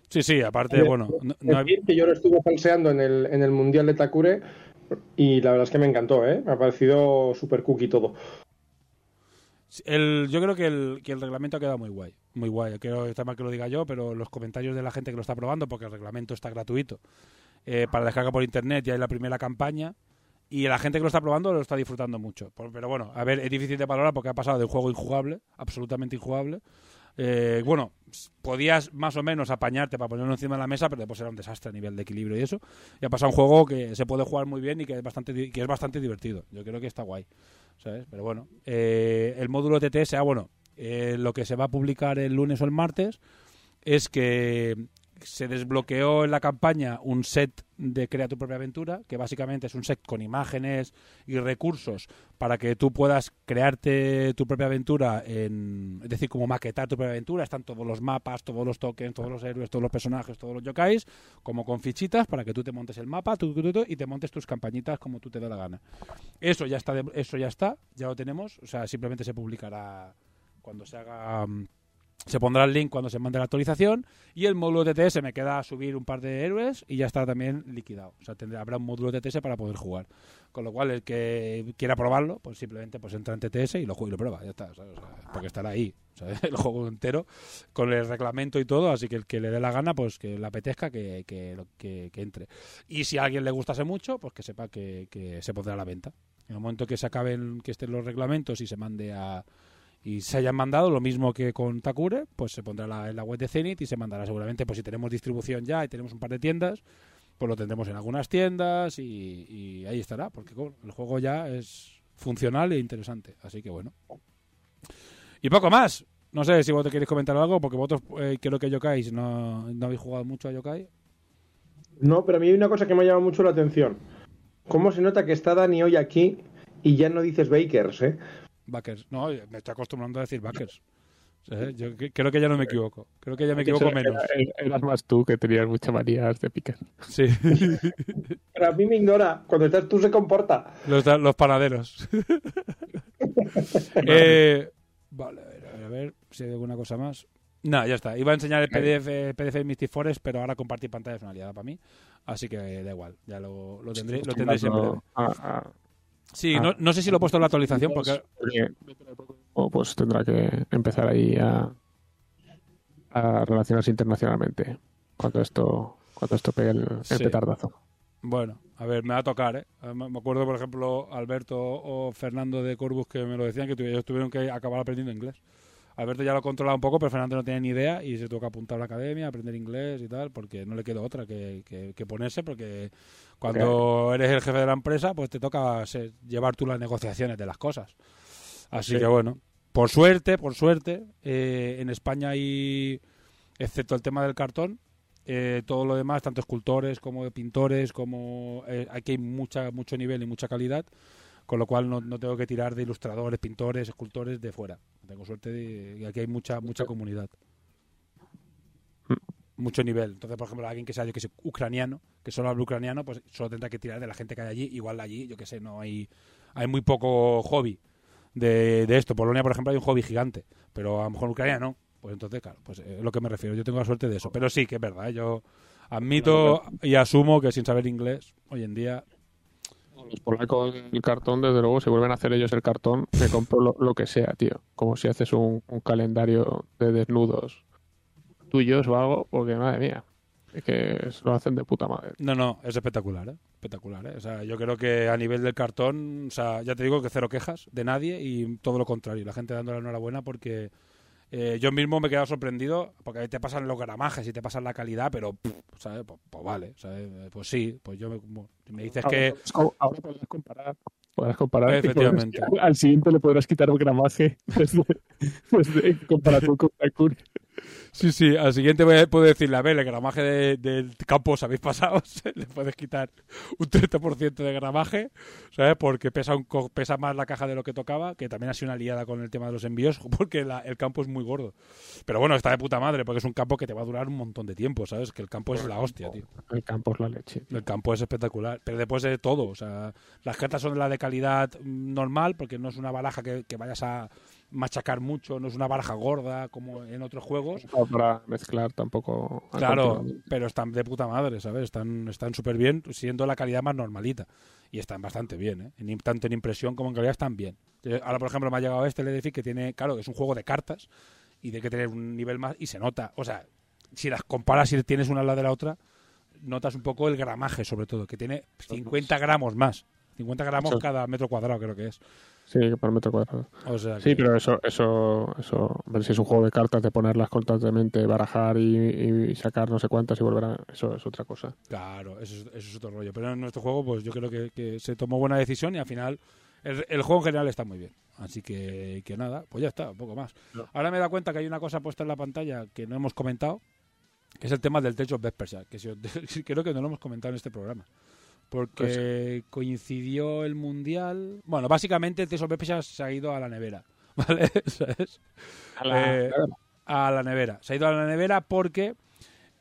Sí, sí, aparte, bueno, no- no hay- que yo lo estuve falseando en el, en el Mundial de Takure y la verdad es que me encantó, ¿eh? Me ha parecido super cookie todo. El, yo creo que el, que el reglamento ha quedado muy guay. Muy guay. Creo que está mal que lo diga yo, pero los comentarios de la gente que lo está probando, porque el reglamento está gratuito eh, para descarga por internet, ya hay la primera campaña. Y la gente que lo está probando lo está disfrutando mucho. Pero bueno, a ver, es difícil de valorar porque ha pasado de un juego injugable, absolutamente injugable. Eh, bueno, podías más o menos apañarte para ponerlo encima de la mesa, pero después era un desastre a nivel de equilibrio y eso. Y ha pasado un juego que se puede jugar muy bien y que es bastante, que es bastante divertido. Yo creo que está guay. ¿sabes? Pero bueno, eh, el módulo TTS, bueno, eh, lo que se va a publicar el lunes o el martes es que se desbloqueó en la campaña un set de Crea tu propia aventura, que básicamente es un set con imágenes y recursos para que tú puedas crearte tu propia aventura, en, es decir, como maquetar tu propia aventura. Están todos los mapas, todos los tokens, todos los héroes, todos los personajes, todos los yokais, como con fichitas para que tú te montes el mapa tú, tú, tú, y te montes tus campañitas como tú te dé la gana. Eso ya está, eso ya está, ya lo tenemos. O sea, simplemente se publicará cuando se haga. mm, Se pondrá el link cuando se mande la actualización y el módulo TTS me queda subir un par de héroes y ya está también liquidado. O sea, tendrá, habrá un módulo TTS para poder jugar. Con lo cual, el que quiera probarlo, pues simplemente pues entra en TTS y lo juega y lo prueba. Ya está, ¿sabes? Porque estará ahí, ¿sabes? el juego entero con el reglamento y todo. Así que el que le dé la gana, pues que le apetezca, que, que, que- que entre. Y si a alguien le gustase mucho, pues que sepa que se pondrá a la venta. En el momento que se acaben, que estén los reglamentos y se mande a y se hayan mandado, lo mismo que con Takure, pues se pondrá la- en la web de Zenith y se mandará seguramente, pues si tenemos distribución ya y tenemos un par de tiendas, pues lo tendremos en algunas tiendas y, ahí estará, porque el juego ya es funcional e interesante, así que bueno. Y poco más. No sé si vosotros queréis comentar algo, porque vosotros eh, creo que Yokai no, no habéis jugado mucho a Yokai. No, pero a mí hay una cosa que me ha llamado mucho la atención. ¿Cómo se nota que está Dani hoy aquí y ya no dices Bakers, eh? Backers. No, me estoy acostumbrando a decir Backers. ¿Eh? Yo creo que ya no me equivoco. Creo que ya me equivoco menos. era- eras más tú que tenías muchas manías de picar. Sí. Pero a mí me ignora. Cuando estás tú se comporta. Los, los panaderos. Eh, vale, a ver, a ver, a ver si hay alguna cosa más. No, ya está. Iba a enseñar el PDF, el PDF de Mystic Forest, pero ahora compartir pantalla es una liada para mí. Así que eh, da igual. Ya lo, lo tendré, lo tendré siempre. A- a- Sí, Ah. no, no sé si lo he puesto en la actualización porque... poco, pues tendrá que empezar ahí a, a relacionarse internacionalmente cuando esto cuando esto pegue el, el Sí. petardazo. Bueno, a ver, me va a tocar, ¿eh? Me me acuerdo, por ejemplo, Alberto o Fernando de Corbus que me lo decían, que ellos tuvieron que acabar aprendiendo inglés. Alberto ya lo controlaba un poco, pero Fernando no tenía ni idea y se tuvo que apuntar a la academia, aprender inglés y tal, porque no le quedó otra que, que- que ponerse, porque cuando eres el jefe de la empresa, pues te toca ser- llevar tú las negociaciones de las cosas. Así Sí. que bueno, por suerte, por suerte, eh, en España hay, excepto el tema del cartón, eh, todo lo demás, tanto escultores como pintores, como eh, aquí hay mucha, mucho nivel y mucha calidad, con lo cual no, no tengo que tirar de ilustradores, pintores, escultores de fuera. Tengo suerte de, y aquí hay mucha, mucha comunidad. mucho nivel. Entonces, por ejemplo, alguien que sea, yo que sé, ucraniano, que solo habla ucraniano, pues solo tendrá que tirar de la gente que hay allí. Igual allí, yo que sé, no hay, hay muy poco hobby de, de esto. Polonia, por ejemplo, hay un hobby gigante, pero a lo mejor Ucrania no. Pues entonces, claro, pues eh, es lo que me refiero. Yo tengo la suerte de eso. Pero sí que es verdad, ¿eh? yo admito y asumo que sin saber inglés, hoy en día Los polacos el cartón, desde luego, si vuelven a hacer ellos el cartón, me compro lo, que sea, tío. Como si haces un, calendario de desnudos tuyos o algo, porque madre mía, es que lo hacen de puta madre. No, no, es espectacular, ¿eh? Espectacular, ¿eh? O sea, yo creo que a nivel del cartón, o sea, ya te digo que cero quejas de nadie y todo lo contrario, la gente dándole la enhorabuena porque eh, yo mismo me he quedado sorprendido porque ahí te pasan los gramajes y te pasan la calidad, pero, pff, ¿sabes? Pues, pues vale, ¿sabes? Pues sí, pues yo me, me dices que... Ahora, pues, ahora podrás comparar. Podrás comparar. y Efectivamente. podrás- al siguiente le podrás quitar un gramaje desde, desde comparación con Takuri. Sí, sí, al siguiente voy a- puedo decirle, a ver, el gramaje de- del campo os habéis pasado, le puedes quitar un 30% de gramaje, ¿sabes? Porque pesa, un pesa más la caja de lo que tocaba, que también ha sido una liada con el tema de los envíos, porque la- el campo es muy gordo. Pero bueno, está de puta madre, porque es un campo que te va a durar un montón de tiempo, ¿sabes? Que el campo es la hostia, tío. El campo es la leche. El campo es espectacular, pero después de todo, o sea, las cartas son de la de calidad mm, normal, porque no es una baraja que, que vayas a machacar mucho, no es una baraja gorda como en otros juegos. No para mezclar tampoco. Claro, pero están de puta madre, ¿sabes? Están están súper bien, siendo la calidad más normalita. Y están bastante bien, ¿eh? En- tanto en impresión como en calidad están bien. Eh, Ahora, por ejemplo, me ha llegado este, el Edific, que tiene, claro, que es un juego de cartas y tiene que tener un nivel más y se nota. O sea, si las comparas y tienes una al lado de la otra, notas un poco el gramaje, sobre todo, que tiene 50 gramos más. 50 gramos cada metro cuadrado, creo que es. Sí, por metro cuadrado. O sea, Sí, pero eso, eso, eso, ver si es un juego de cartas de ponerlas constantemente, barajar y, y sacar no sé cuántas y volver a. Eso es otra cosa. Claro, eso es, eso es otro rollo. Pero en nuestro juego, pues yo creo que, que se tomó buena decisión y al final el, el juego en general está muy bien. Así que, que nada, pues ya está, un poco más. No. Ahora me he dado cuenta que hay una cosa puesta en la pantalla que no hemos comentado, que es el tema del Tales of que si os- creo que no lo hemos comentado en este programa. Porque coincidió el Mundial... Bueno, básicamente el of Vespersia se ha ido a la nevera, ¿vale? ¿Sabes? Eh, a la nevera. Se ha ido a la nevera porque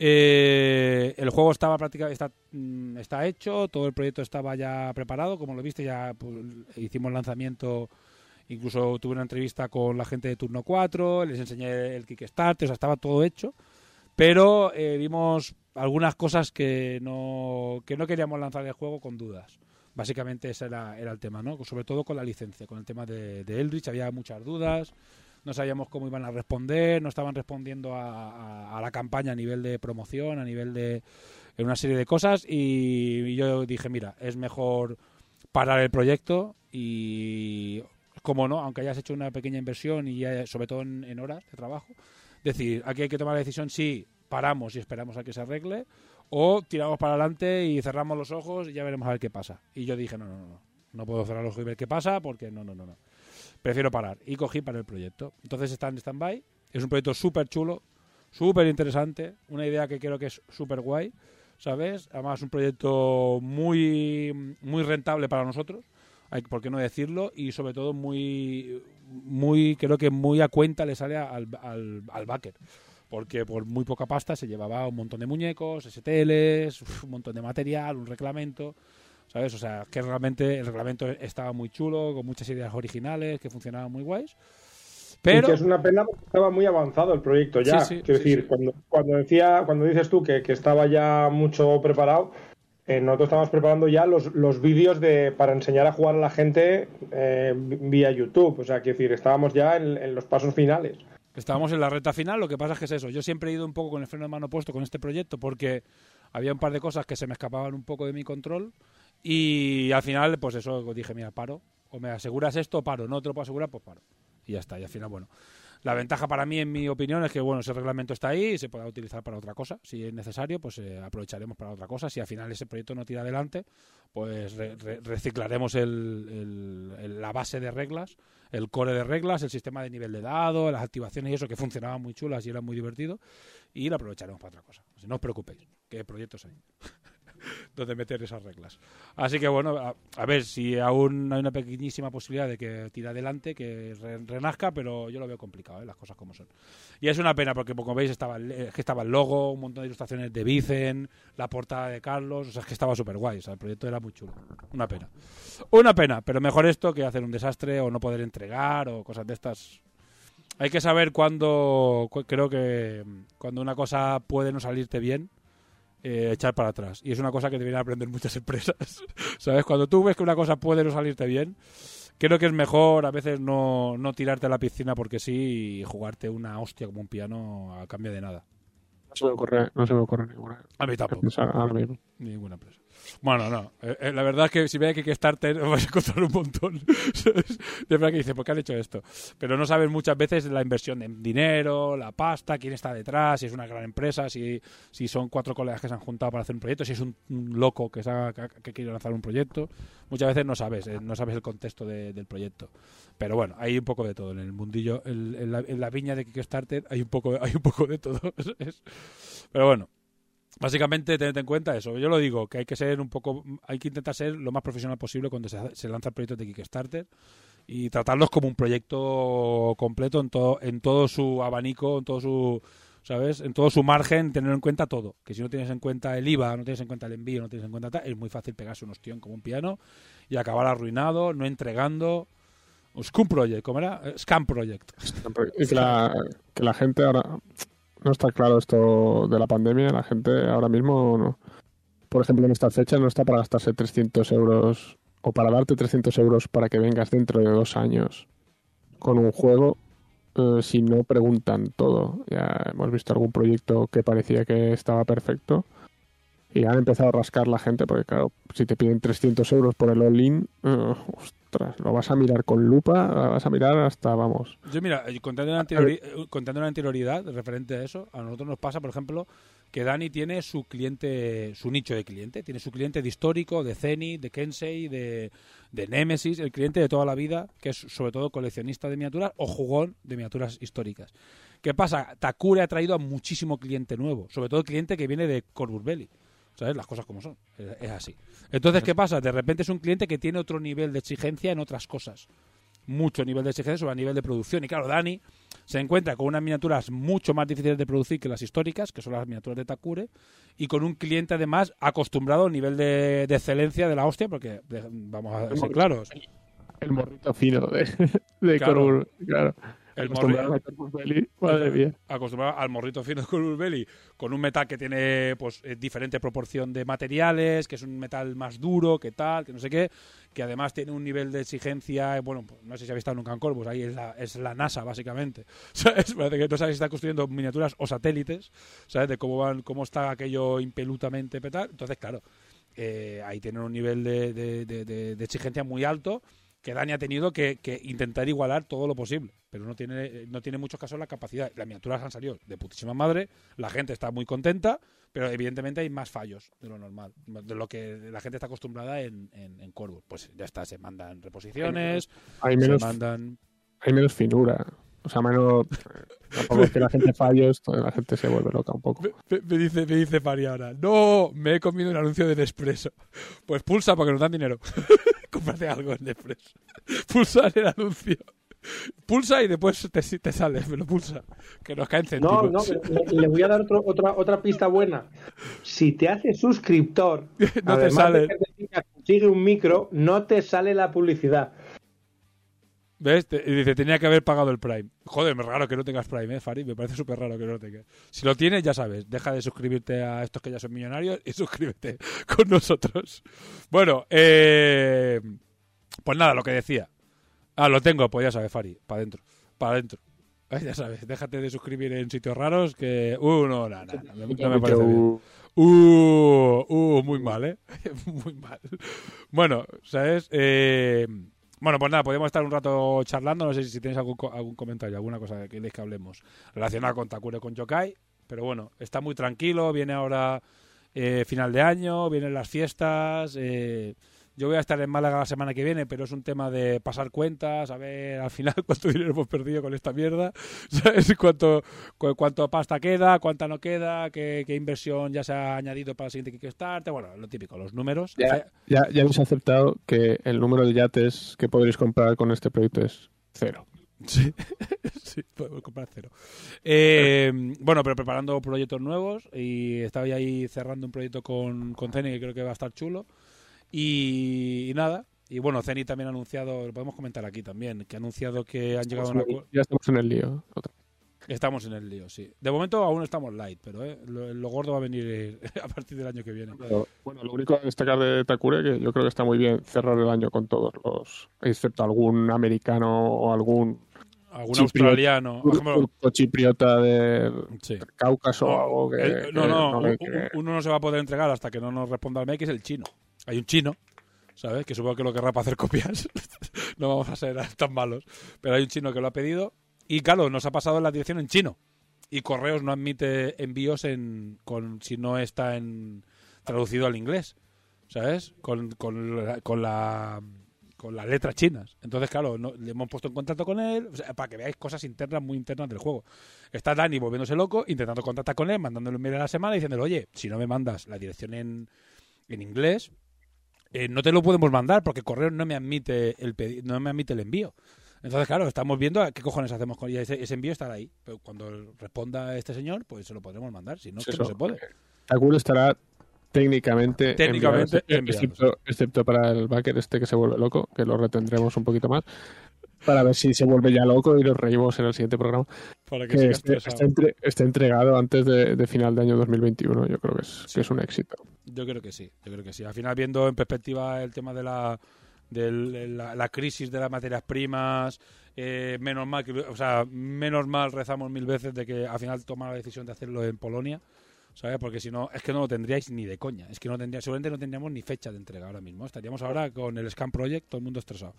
eh, el juego estaba prácticamente está, mm, está hecho, todo el proyecto estaba ya preparado, como lo viste, ya pues, hicimos lanzamiento, incluso tuve una entrevista con la gente de Turno 4, les enseñé el Kickstarter, o sea, estaba todo hecho, pero eh, vimos algunas cosas que no, que no queríamos lanzar el juego con dudas. Básicamente ese era, el tema, ¿no? Sobre todo con la licencia, con el tema de, Eldritch había muchas dudas, no sabíamos cómo iban a responder, no estaban respondiendo a, la campaña a nivel de promoción, a nivel de en una serie de cosas y, yo dije, mira, es mejor parar el proyecto y, como no, aunque hayas hecho una pequeña inversión y sobre todo en horas de trabajo, decir, aquí hay que tomar la decisión si paramos y esperamos a que se arregle o tiramos para adelante y cerramos los ojos y ya veremos a ver qué pasa. Y yo dije, no, no, no, no, no puedo cerrar los ojos y ver qué pasa porque no, no, no, no prefiero parar. Y cogí para el proyecto. Entonces está en stand-by. Es un proyecto súper chulo, súper interesante. Una idea que creo que es súper guay, ¿sabes? Además, un proyecto muy, muy rentable para nosotros. Hay, ¿Por qué no decirlo? Y sobre todo muy, muy creo que muy a cuenta le sale al, al, al backer. Porque por muy poca pasta se llevaba un montón de muñecos, STLs, un montón de material, un reglamento. ¿Sabes? O sea, que realmente el reglamento estaba muy chulo, con muchas ideas originales, que funcionaban muy guays. Y Pero que es una pena porque estaba muy avanzado el proyecto ya. Sí, sí, Quiero sí, decir. Cuando, cuando decía, cuando dices tú que, que estaba ya mucho preparado, eh, nosotros estábamos preparando ya los, los vídeos de para enseñar a jugar a la gente eh, vía YouTube. O sea, quiero decir, estábamos ya en, en los pasos finales. estábamos en la recta final, lo que pasa es que es eso. Yo siempre he ido un poco con el freno de mano puesto con este proyecto porque había un par de cosas que se me escapaban un poco de mi control y al final, pues eso, dije, mira, paro. O me aseguras esto, paro. No te lo puedo asegurar, pues paro. Y ya está. Y al final, bueno. La ventaja para mí, en mi opinión, es que bueno, ese reglamento está ahí y se puede utilizar para otra cosa. Si es necesario, pues eh, aprovecharemos para otra cosa. Si al final ese proyecto no tira adelante, pues re- re- reciclaremos el- la base de reglas, el core de reglas, el sistema de nivel de dado, las activaciones y eso que funcionaban muy chulas y era muy divertido, y lo aprovecharemos para otra cosa. Así no os preocupéis, que proyectos hay. Donde meter esas reglas. Así que bueno, a, a ver si aún hay una pequeñísima posibilidad de que tire adelante, que re- renazca, pero yo lo veo complicado, ¿eh? las cosas como son. Y es una pena porque, como veis, estaba el, es que estaba el logo, un montón de ilustraciones de Vicen, la portada de Carlos, o sea, es que estaba súper guay, o sea, el proyecto era muy chulo. Una pena. Una pena, pero mejor esto que hacer un desastre o no poder entregar o cosas de estas. Hay que saber cuándo, cu- creo que cuando una cosa puede no salirte bien, eh, echar para atrás. Y es una cosa que deberían aprender muchas empresas. ¿Sabes? Cuando tú ves que una cosa puede no salirte bien, creo que es mejor a veces no, no tirarte a la piscina porque sí y jugarte una hostia como un piano a cambio de nada. No se me ocurre, no se me ocurre ninguna. A mí tampoco. mismo. Ninguna empresa. Bueno, no. Eh, eh, la verdad es que si veis que Kickstarter vais a encontrar un montón. De verdad que dice, ¿por qué han hecho esto? Pero no sabes muchas veces la inversión en dinero, la pasta, quién está detrás, si es una gran empresa, si, si son cuatro colegas que se han juntado para hacer un proyecto, si es un, loco que, ha- que, que quiere lanzar un proyecto. Muchas veces no sabes, eh, no sabes el contexto de- del proyecto. Pero bueno, hay un poco de todo en el mundillo, en, la, en la viña de Kickstarter hay un poco, hay un poco de todo. Pero bueno, Básicamente, tened en cuenta eso. Yo lo digo, que hay que ser un poco, hay que intentar ser lo más profesional posible cuando se, se lanza el proyecto de Kickstarter y tratarlos como un proyecto completo en todo, en todo su abanico, en todo su, ¿sabes? En todo su margen, tener en cuenta todo. Que si no tienes en cuenta el IVA, no tienes en cuenta el envío, no tienes en cuenta tal, es muy fácil pegarse un ostión como un piano y acabar arruinado, no entregando. O Scum Project, ¿cómo era? Scam Project. Y que la gente ahora. No está claro esto de la pandemia. La gente ahora mismo, no- por ejemplo, en esta fecha no está para gastarse 300 euros o para darte 300 euros para que vengas dentro de dos años con un juego eh, si no preguntan todo. Ya hemos visto algún proyecto que parecía que estaba perfecto y han empezado a rascar la gente porque, claro, si te piden 300 euros por el all-in, eh, ostras, lo vas a mirar con lupa, lo vas a mirar hasta, vamos. Yo, mira, eh, contando una, anteriori- eh, contando una anterioridad referente a eso, a nosotros nos pasa, por ejemplo, que Dani tiene su cliente, su nicho de cliente. Tiene su cliente de histórico, de Zenith, de Kensei, de, de Nemesis, el cliente de toda la vida, que es sobre todo coleccionista de miniaturas o jugón de miniaturas históricas. ¿Qué pasa? Takure ha traído a muchísimo cliente nuevo, sobre todo cliente que viene de Corvus Belli. ¿Sabes? Las cosas como son. Es así. Entonces, ¿qué pasa? De repente es un cliente que tiene otro nivel de exigencia en otras cosas mucho nivel de exigencia sobre el nivel de producción. Y claro, Dani se encuentra con unas miniaturas mucho más difíciles de producir que las históricas, que son las miniaturas de Takure, y con un cliente además acostumbrado al nivel de, de excelencia de la hostia, porque de- vamos a ser claros. El morrito fino de, de claro. El Acostumbrado morri- a Corvus Belli, madre mía. acostumbrado al morrito fino con Urbelli, con un metal que tiene pues eh, diferente proporción de materiales, que es un metal más duro, que tal, que no sé qué, que además tiene un nivel de exigencia, eh, bueno, pues, no sé si habéis estado nunca en Corvus, ahí es la, es la NASA básicamente, ¿sabes? Parece que no sabéis si está construyendo miniaturas o satélites, ¿sabes? De cómo van, cómo está aquello impelutamente petar, entonces claro, eh, ahí tienen un nivel de, de- de- de- de exigencia muy alto que Dani ha tenido que, que intentar igualar todo lo posible, pero no tiene, no tiene en muchos casos la capacidad. Las miniaturas han salido de putísima madre, la gente está muy contenta, pero evidentemente hay más fallos de lo normal, de lo que la gente está acostumbrada en, en, en Corvus. Pues ya está, se mandan reposiciones, Hay se mandan... hay menos finura. O sea, menos. Tampoco es que la gente falle, esto, la gente se vuelve loca un poco. Me, dice, me dice Fari ahora, no, me he comido un anuncio de Nespresso. Pues pulsa porque nos dan dinero. Cómprate algo en Nespresso. Pulsa el anuncio. Pulsa y después te, te sale, me lo pulsa. Que nos caen No, céntimos. no, pero le, le voy a dar otro- otra, otra pista buena. Si te haces suscriptor, No te además sale. de que consigue un micro, no te sale la publicidad. ¿Ves? Te- y dice, tenía que haber pagado el Prime. Joder, es raro que no tengas Prime, ¿eh, Fari? Me parece súper raro que no lo tengas. Si lo tienes, ya sabes, deja de suscribirte a estos que ya son millonarios y suscríbete con nosotros. Bueno, eh, pues nada, lo que decía. Ah, lo tengo, pues ya sabes, Fari, para adentro, para adentro. Ay, ya sabes, déjate de suscribir en sitios raros que... Uh, no, no, no, no, no me parece bien. Uh, uh, muy mal, ¿eh? muy mal. Bueno, ¿sabes? Eh, bueno, pues nada, podemos estar un rato charlando. No sé si tenéis algún, algún comentario, alguna cosa que queréis que hablemos relacionada con Takure con Yokai. Pero bueno, está muy tranquilo. Viene ahora eh, final de año, vienen las fiestas. eh, Yo voy a estar en Málaga la semana que viene, pero es un tema de pasar cuentas, a ver al final cuánto dinero hemos perdido con esta mierda, ¿sabes? Cuánto, cu- cuánto pasta queda, cuánta no queda, qué, qué inversión ya se ha añadido para el siguiente Kickstarter, bueno, lo típico, los números. Ya, ya, ya habéis aceptado que el número de yates que podréis comprar con este proyecto es cero. Sí, sí, podemos comprar cero. Eh, bueno, pero preparando proyectos nuevos y estaba ahí cerrando un proyecto con, con Zenny que creo que va a estar chulo. Y, y nada, y bueno, Zenny también ha anunciado, lo podemos comentar aquí también, que ha anunciado que han llegado a un acuerdo. Ya estamos en el lío. Otra- Estamos en el lío, sí. De momento aún estamos light, pero eh, lo, lo gordo va a venir eh, a partir del año que viene. Pero, bueno, lo único a destacar de Takure que yo creo que está muy bien cerrar el año con todos los, excepto algún americano o algún Algún Chipriota. australiano, turco chipriota del sí. Cáucaso o algo que, Eh, no, que no, que- uno no se va a poder entregar hasta que no nos responda el es el chino. Hay un chino, ¿sabes? Que supongo que lo querrá para hacer copias. no vamos a ser tan malos. Pero hay un chino que lo ha pedido. Y claro, nos ha pasado la dirección en chino. Y Correos no admite envíos en, con, si no está en traducido al inglés. ¿Sabes? Con, con, la, con la con las letras chinas. Entonces, claro, le hemos puesto en contacto con él para que veáis cosas internas, muy internas del juego. Está Dani volviéndose loco, intentando contactar con él, mandándole un mail a la semana diciéndole, oye, si no me mandas la dirección en, en inglés, eh, no te lo podemos mandar porque correo no me admite el no me admite el envío. Entonces, claro, estamos viendo a qué cojones hacemos con ella. Ese, ese envío estará ahí. Pero cuando responda este señor, pues se lo podremos mandar. Si no, es que Eso. no se puede. Takure estará técnicamente, Técnicamente enviado, excepto, excepto para el backer este que se vuelve loco, que lo retendremos un poquito más, para ver si se vuelve ya loco y lo reímos en el siguiente programa. Para que esté, entre- esté entregado antes de, de final de año 2021, yo creo que es, que es un éxito. Yo creo que sí, yo creo que sí. Al final, viendo en perspectiva el tema de la, del- la, la crisis de las materias primas, eh, menos mal que, o sea, menos mal rezamos mil veces de que al final tomara la decisión de hacerlo en Polonia, ¿sabes? Porque si no, es que no lo tendríais ni de coña. Es que no tendría, seguramente no tendríamos ni fecha de entrega ahora mismo. Estaríamos ahora con el Scam Project, todo el mundo estresado.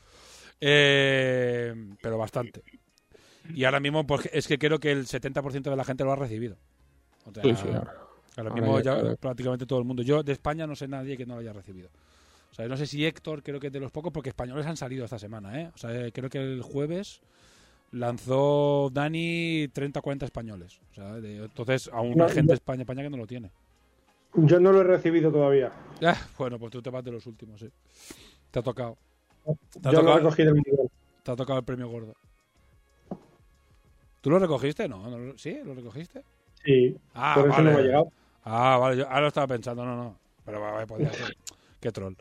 Eh, pero bastante. Y ahora mismo, pues es que creo que el 70% de la gente lo ha recibido. O sea, Sí, sí, ahora. Ahora Ahora mismo ya prácticamente todo el mundo. Yo de España no sé nadie que no lo haya recibido. O sea, no sé si Héctor, creo que es de los pocos, porque españoles han salido esta semana, ¿eh? O sea, eh, creo que el jueves lanzó Dani 30 o 40 españoles. O sea, de- entonces aún No, hay gente de España, España que no lo tiene. Yo no lo he recibido todavía. Ah, bueno, pues tú te vas de los últimos, sí. Te ha tocado. Te ha, Yo lo tocado recogí del nivel. te ha tocado el premio gordo. ¿Tú lo recogiste? No, no lo- ¿sí? ¿Lo recogiste? Sí, Ah, por eso vale. no me ha llegado. Ah, vale, yo ahora lo estaba pensando, no, no. Pero vale, podía ser. Qué troll.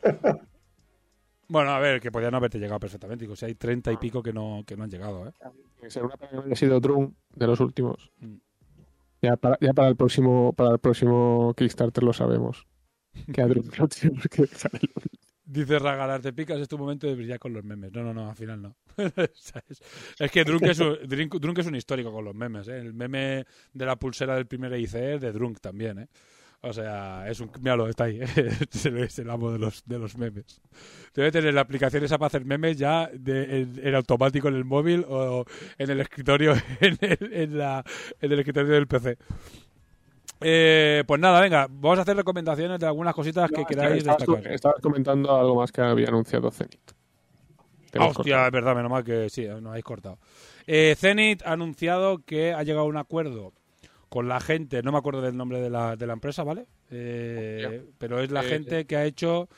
Bueno, a ver, que podía no haberte llegado perfectamente. Digo, si hay treinta y pico que no, que no han llegado, ¿eh? Pena que haya sido Drum de los últimos. Mm. Ya para, ya para el próximo para el próximo Kickstarter lo sabemos. Que a Drum no tenemos que el- Dice Ragalar, te picas, es tu momento de brillar con los memes. No, no, no, al final no. Es que Drunk es, un, Drunk es un histórico con los memes, ¿eh? El meme de la pulsera del primer EIC es de Drunk también, ¿eh? O sea, es un... Míralo, está ahí. Le- es el amo de los, de los memes. Debe tener la aplicación esa para hacer memes ya en automático en el móvil o en el escritorio, en el, en la, en el escritorio del PC. Eh, pues nada, venga, vamos a hacer recomendaciones de algunas cositas que queráis estabas, destacar. estabas comentando algo más que había anunciado Zenith. Ah, hostia, es verdad, menos mal que sí, nos habéis cortado. Eh, Zenith ha anunciado que ha llegado a un acuerdo con la gente, no me acuerdo del nombre de la, de la empresa, ¿vale? Eh, pero es la Eh, gente que ha hecho.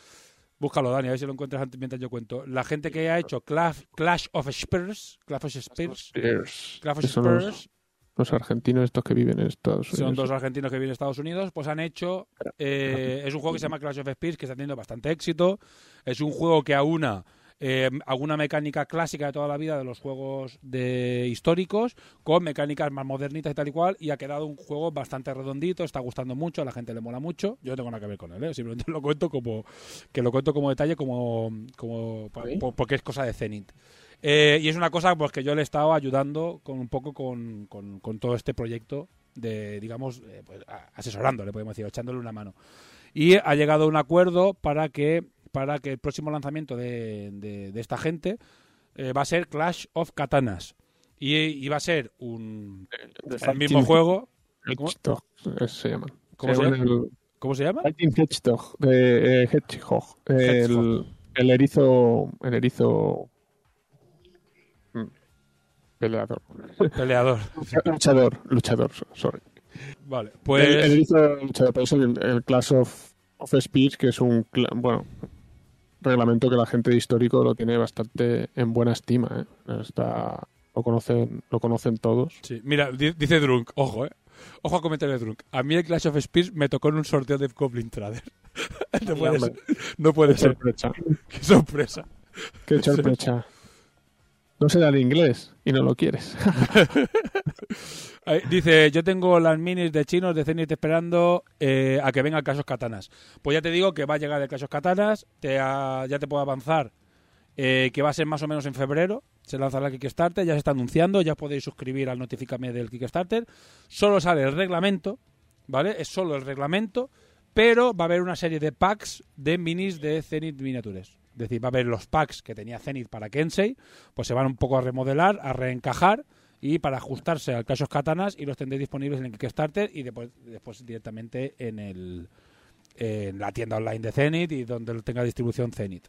Búscalo, Dani, a ver si lo encuentras antes mientras yo cuento. La gente que ha hecho Clash, Clash of Spurs. Clash of Spurs. Spears. Clash of Spurs. Los argentinos estos que viven en Estados Unidos. Son dos argentinos que viven de Estados Unidos, pues han hecho... eh, es un juego que se llama Clash of Spears, que está teniendo bastante éxito. Es un juego que aúna eh, alguna mecánica clásica de toda la vida de los juegos de históricos con mecánicas más modernitas y tal y cual, y ha quedado un juego bastante redondito, está gustando mucho, a la gente le mola mucho. Yo no tengo nada que ver con él, ¿eh? simplemente lo cuento como que lo cuento como detalle, como, como porque es cosa de Zenith. Eh, y es una cosa pues que yo le he estado ayudando con un poco con, con- con todo este proyecto de, digamos, eh, pues, asesorándole, podemos decir, echándole una mano. Y ha llegado a un acuerdo para que, para que el próximo lanzamiento de, de- de esta gente eh, va a ser Clash of Katanas. Y, y va a ser un, De el mismo juego. ¿Cómo, se llaman. cómo se llama? ¿Cómo se llama? Eh, Hedgehog. El, el erizo. El erizo. Peleador. Peleador. luchador, luchador, sorry. Vale, El, pues. el erizo luchador, por eso el, el Clash of, of Speech, que es un. Bueno, reglamento que la gente de histórico lo tiene bastante en buena estima. ¿eh? Está, lo, conocen, lo conocen todos. Sí, mira, di- dice Drunk, ojo, eh. Ojo a comentario de Drunk. A mí el Clash of Spears me tocó en un sorteo de Goblin Trader. no, puede ser, no puede Qué ser. sorpresa. Qué sorpresa. Qué sorpresa. No se da el inglés y no lo quieres. Dice, yo tengo las minis de chinos de Zenith esperando eh, a que venga el Clash of Katanas. Pues ya te digo que va a llegar el Clash of Katanas, te ya te puedo avanzar eh, que va a ser más o menos en febrero. Se lanzará el Kickstarter, ya se está anunciando, ya podéis suscribir al Notifícame del Kickstarter. Solo sale el reglamento, ¿vale? Es solo el reglamento, pero va a haber una serie de packs de minis de Zenith Miniatures. Es decir, va a haber los packs que tenía Zenith para Kensei, pues se van un poco a remodelar, a reencajar y para ajustarse al Clash of Katanas y los tendréis disponibles en el Kickstarter y después, después directamente en el en la tienda online de Zenith y donde tenga distribución Zenith.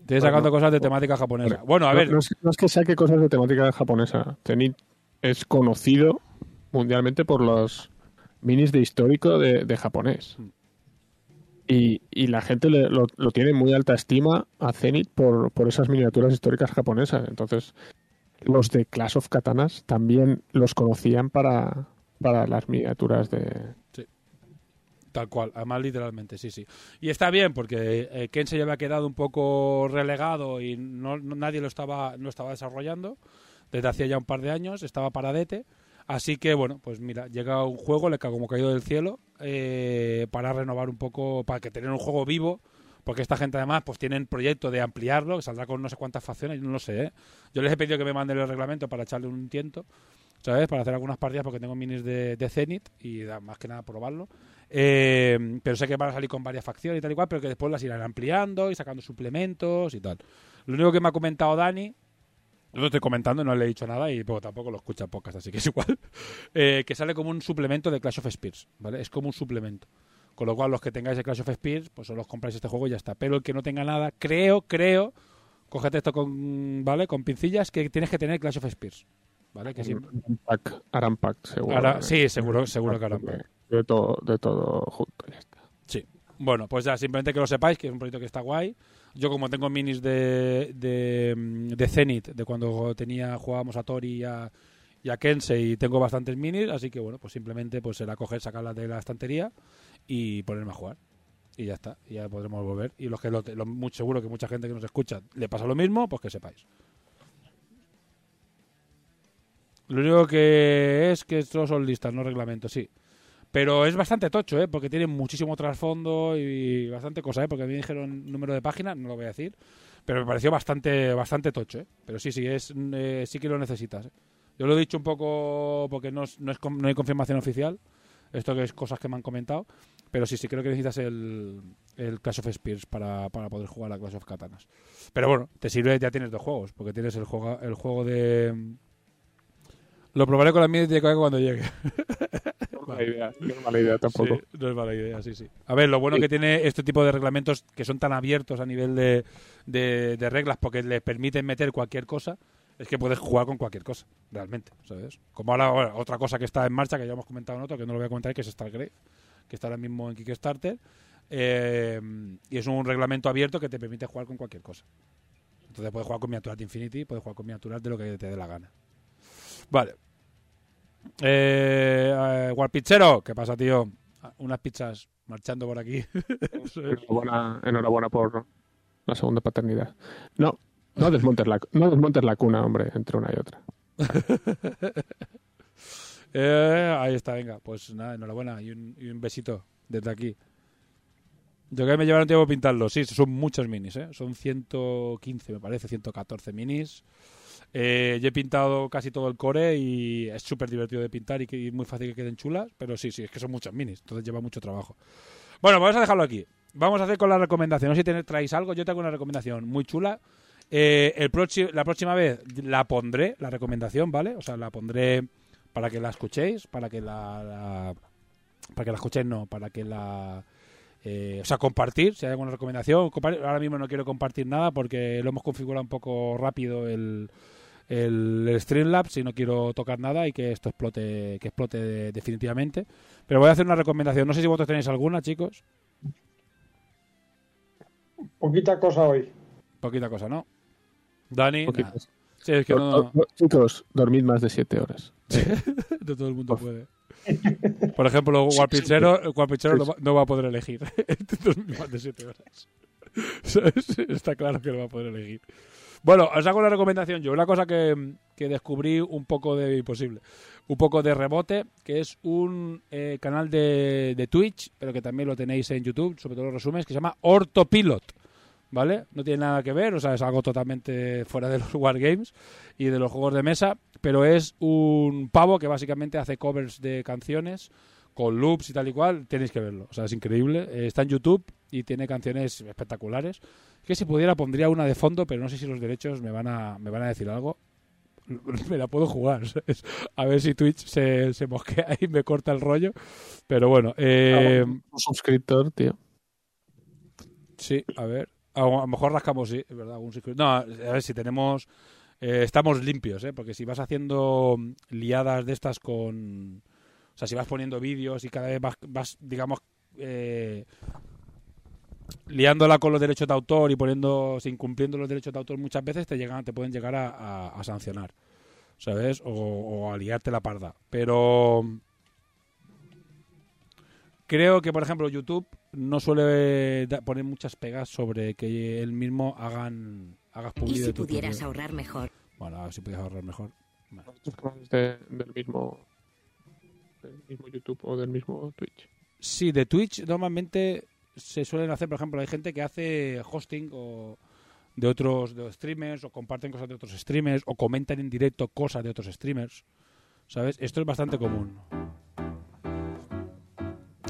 Estoy Bueno, sacando cosas de temática japonesa. Bueno, a No- ver, No, es, no es que saque cosas de temática japonesa. Zenith es conocido mundialmente por los minis de histórico de, de japonés. Y, y la gente le- lo, tiene muy alta estima a Zenith por, por esas miniaturas históricas japonesas. Entonces, los de Clash of Katanas también los conocían para, para las miniaturas de... Tal cual, además literalmente, sí, sí. Y está bien porque eh, Ken se había quedado un poco relegado y no, nadie lo estaba, no estaba desarrollando desde hacía ya un par de años, estaba paradete. Así que bueno, pues mira, llega un juego, le cago como caído del cielo, eh, para renovar un poco, para que tener un juego vivo, porque esta gente además pues tienen proyecto de ampliarlo, que saldrá con no sé cuántas facciones, yo no lo sé, ¿eh? Yo les he pedido que me manden el reglamento para echarle un tiento, ¿sabes? Para hacer algunas partidas porque tengo minis de, de Zenith y da- más que nada probarlo. Eh, pero sé que van a salir con varias facciones y tal y cual, pero que después las irán ampliando y sacando suplementos y tal. Lo único que me ha comentado Dani, yo lo estoy comentando, no le he dicho nada y pues, tampoco lo escucha podcast, así que es igual, eh, que sale como un suplemento de Clash of Spears, ¿vale? Es como un suplemento. Con lo cual, los que tengáis el Clash of Spears, pues solo os compráis este juego y ya está. Pero el que no tenga nada, creo, creo, cógete esto con, ¿vale? Con pincillas, que tienes que tener Clash of Spears, ¿vale? Que. Pack, harán pack, seguro. Ahora, sí, seguro, seguro que pack. de todo, de todo junto, ya está. Sí. Bueno, pues ya, simplemente que lo sepáis, que es un proyecto que está guay. Yo como tengo minis de, de, mm, de Zenith, de cuando tenía jugábamos a Tori y a, y Kensei, tengo bastantes minis, así que bueno, pues simplemente pues será coger, sacarlas de la estantería y ponerme a jugar. Y ya está, y ya podremos volver. Y los que lo, lo- muy seguro que mucha gente que nos escucha le pasa lo mismo, pues que sepáis. Lo único que es que estos son listas, no reglamentos, sí. Pero es bastante tocho, ¿eh? Porque tiene muchísimo trasfondo y bastante cosa, ¿eh? Porque a mí me dijeron número de páginas, no lo voy a decir. Pero me pareció bastante bastante tocho, ¿eh? Pero sí, sí, es, eh, sí que lo necesitas, ¿eh? Yo lo he dicho un poco porque no, no, es no hay confirmación oficial. Esto que es cosas que me han comentado. Pero sí, sí creo que necesitas el, el Clash of Spears para, para poder jugar a Clash of Katanas. Pero bueno, te sirve, ya tienes dos juegos. Porque tienes el juego, el juego de... Lo probaré con la mía de Koyak cuando llegue. No es mala idea, no es mala idea tampoco. Sí, no es mala idea, sí, sí. A ver, lo bueno que tiene este tipo de reglamentos que son tan abiertos a nivel de, de, de reglas porque les permiten meter cualquier cosa es que puedes jugar con cualquier cosa, realmente, ¿sabes? Como ahora, bueno, otra cosa que está en marcha, que ya hemos comentado en otro, que no lo voy a comentar, que es Stargrave, que está ahora mismo en Kickstarter, eh, y es un reglamento abierto que te permite jugar con cualquier cosa. Entonces puedes jugar con miniaturas de Infinity, puedes jugar con miniaturas de lo que te dé la gana. Vale. Eh, Warpichero, ¿qué pasa, tío? Unas pizzas marchando por aquí. Enhorabuena, enhorabuena por la segunda paternidad. No, no desmontes la, no desmontes la cuna, hombre, entre una y otra. Eh, ahí está, venga. Pues nada, enhorabuena y un, y un besito desde aquí. Yo que me llevaron tiempo pintarlo. Sí, son muchos minis, ¿eh? Son 115, me parece, 114 minis. Eh, yo he pintado casi todo el core y es súper divertido de pintar y, que, y muy fácil que queden chulas. Pero sí, sí, es que son muchos minis, entonces lleva mucho trabajo. Bueno, vamos a dejarlo aquí. Vamos a hacer con la recomendación. No sé si tenéis, traéis algo. Yo tengo una recomendación muy chula. Eh, el la próxima vez la pondré, la recomendación, ¿vale? O sea, la pondré para que la escuchéis, para que la, la- para que la escuchéis, no, para que la eh, o sea, compartir, si hay alguna recomendación. Ahora mismo no quiero compartir nada porque lo hemos configurado un poco rápido el, el, Streamlabs y no quiero tocar nada y que esto explote, que explote de- definitivamente. Pero voy a hacer una recomendación. No sé si vosotros tenéis alguna, chicos. Poquita cosa hoy. Poquita cosa, ¿no? Dani. Poquitos. nada. Sí, es que no, Chicos, dormid más de 7 horas. no todo el mundo puede. Por ejemplo, Guapichero, Guapichero no, va, no va a poder elegir. Dormir más de 7 horas. ¿Sabes? Está claro que no va a poder elegir. Bueno, os hago una recomendación yo. Una cosa que, que descubrí un poco de imposible. Un poco de rebote, que es un eh, canal de, de Twitch, pero que también lo tenéis en YouTube, sobre todo los resúmenes, que se llama Ortopilot. ¿Vale? No tiene nada que ver, o sea, es algo totalmente fuera de los Wargames y de los juegos de mesa, pero es un pavo que básicamente hace covers de canciones con loops y tal y cual, tenéis que verlo. O sea, es increíble. Eh, está en YouTube y tiene canciones espectaculares. Que si pudiera pondría una de fondo, pero no sé si los derechos me van a, me van a decir algo. Me la puedo jugar, ¿sabes? A ver si Twitch se, se mosquea y me corta el rollo. Pero bueno, eh, Un suscriptor, tío. Sí, a ver. A, lo mejor rascamos, sí, es verdad. secret- No, a ver si tenemos. eh, estamos limpios, ¿eh? Porque si vas haciendo liadas de estas con. O sea, si vas poniendo vídeos y cada vez vas, vas digamos, eh, liándola con los derechos de autor y poniendo, sin incumpliendo los derechos de autor muchas veces, te llegan, te pueden llegar a, a- a sancionar, ¿sabes? O, o a liarte la parda. Pero creo que, por ejemplo, YouTube no suele poner muchas pegas sobre que él mismo hagan hagas ¿Y publicidad si de tu pudieras ahorrar mejor? Bueno, a ver si pudieras ahorrar mejor. De- del mismo del mismo YouTube o del mismo Twitch. Sí, de Twitch normalmente se suelen hacer, por ejemplo, hay gente que hace hosting o de otros streamers o comparten cosas de otros streamers o comentan en directo cosas de otros streamers. ¿Sabes? Esto es bastante común.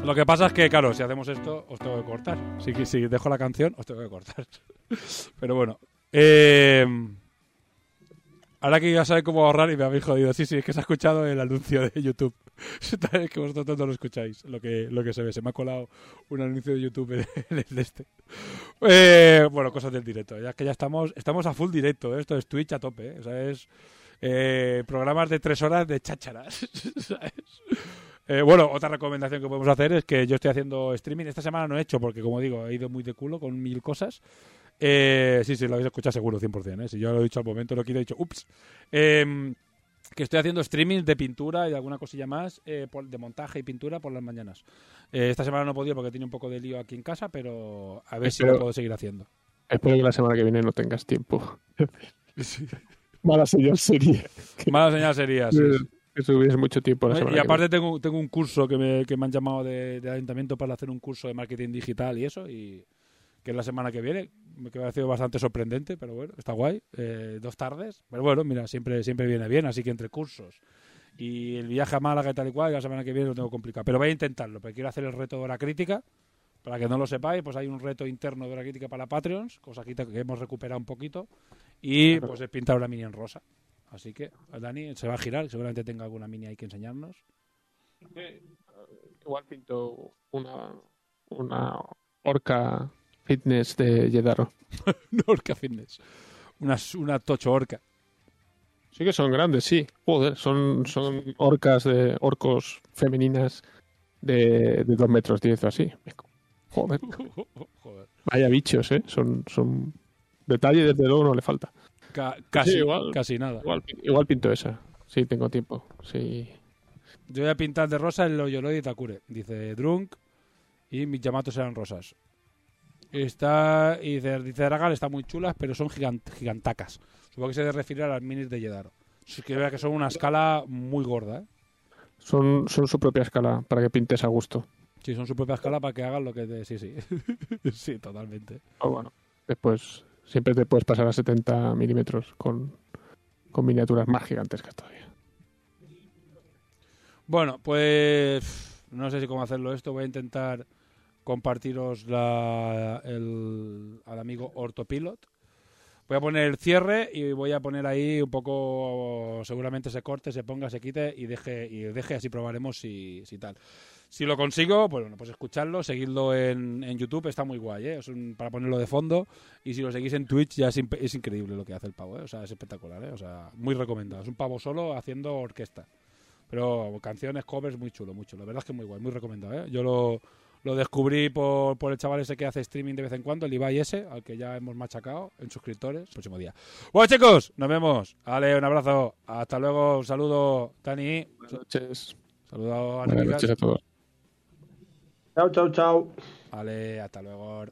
Lo que pasa es que, claro, si hacemos esto, os tengo que cortar. Si, si dejo la canción, os tengo que cortar. Pero bueno. Eh, ahora que ya sabéis cómo ahorrar y me habéis jodido. Sí, sí, es que se ha escuchado el anuncio de YouTube. es que vosotros no lo escucháis, lo que, lo que se ve. Se me ha colado un anuncio de YouTube en el este. Eh, bueno, cosas del directo. Ya que ya estamos, estamos a full directo. ¿eh? Esto es Twitch a tope. ¿eh? O sea, es eh, programas de tres horas de chácharas. ¿sabes? Eh, bueno, otra recomendación que podemos hacer es que yo estoy haciendo streaming. Esta semana no he hecho porque, como digo, he ido muy de culo con mil cosas. Eh, sí, sí, lo habéis escuchado seguro, 100%. ¿eh? Si yo lo he dicho al momento, lo que he dicho, ups. Eh, que estoy haciendo streaming de pintura y de alguna cosilla más, eh, por- de montaje y pintura por las mañanas. Eh, esta semana no he podido porque tenía un poco de lío aquí en casa, pero a ver si lo puedo seguir haciendo. Espero que la semana que viene no tengas tiempo. Mala señal sería Mala señal sería, sí, que tuviese mucho tiempo la semana y que aparte tengo, tengo un curso que me, que me han llamado de, del ayuntamiento para hacer un curso de marketing digital y eso, y que es la semana que viene. Me ha parecido bastante sorprendente, pero bueno, está guay. Eh, dos tardes. Pero bueno, mira, siempre, siempre viene bien, así que entre cursos y el viaje a Málaga y tal y cual, la semana que viene lo tengo complicado. Pero voy a intentarlo, porque quiero hacer el reto de hora crítica. Para que no lo sepáis, pues hay un reto interno de hora crítica para Patreons, cosa que hemos recuperado un poquito. Y pues es pintar una mini en rosa. Así que Dani se va a girar, seguramente tenga alguna mini ahí que enseñarnos. Igual pinto una, una orca fitness de Yedaro. Una orca fitness. Una, una tocho orca. Sí que son grandes, sí. Joder, son, son orcas de orcos femeninas de, de 2 metros 10 o así. Joder, Joder. vaya bichos, ¿eh? Son, son... Detalle desde luego no le falta. Ca- casi, igual. casi nada. Igual, igual pinto esa. Sí, tengo tiempo. Sí. Yo voy a pintar de rosa el Loyoloi de Takure. Dice Drunk y mis llamatos eran rosas. Está, y dice, dice Dragal, está muy chulas, pero son gigant- gigantacas. Supongo que se referir a las minis de Yedaro. Sí que vea que son una escala muy gorda, ¿eh? Son, son su propia escala para que pintes a gusto. Sí, son su propia escala para que hagan lo que te... Sí, sí. sí, totalmente. O bueno, después siempre te puedes pasar a 70 milímetros con, con miniaturas más gigantescas todavía. Bueno, pues no sé si cómo hacerlo esto. Voy a intentar compartiros la, el, al amigo Ortopilot. Voy a poner el cierre y voy a poner ahí un poco, seguramente se corte, se ponga, se quite y deje, y deje así probaremos si, si tal. Si lo consigo, pues bueno, pues escucharlo, seguidlo en, en YouTube, está muy guay, ¿eh? Es para ponerlo de fondo. Y si lo seguís en Twitch ya es, es increíble lo que hace el pavo, ¿eh? O sea, es espectacular, ¿eh? O sea, muy recomendado. Es un pavo solo haciendo orquesta. Pero canciones, covers, muy chulo, muy chulo. La verdad es que muy guay, muy recomendado, ¿eh? Yo lo, lo descubrí por, por el chaval ese que hace streaming de vez en cuando, el Ibai ese, al que ya hemos machacado en suscriptores. Próximo día. Bueno, chicos, nos vemos. Ale, un abrazo. Hasta luego. Un saludo, Dani. Buenas noches. Saludo a Buenas noches a todos. Chao, chao, chao. Ale, hasta luego.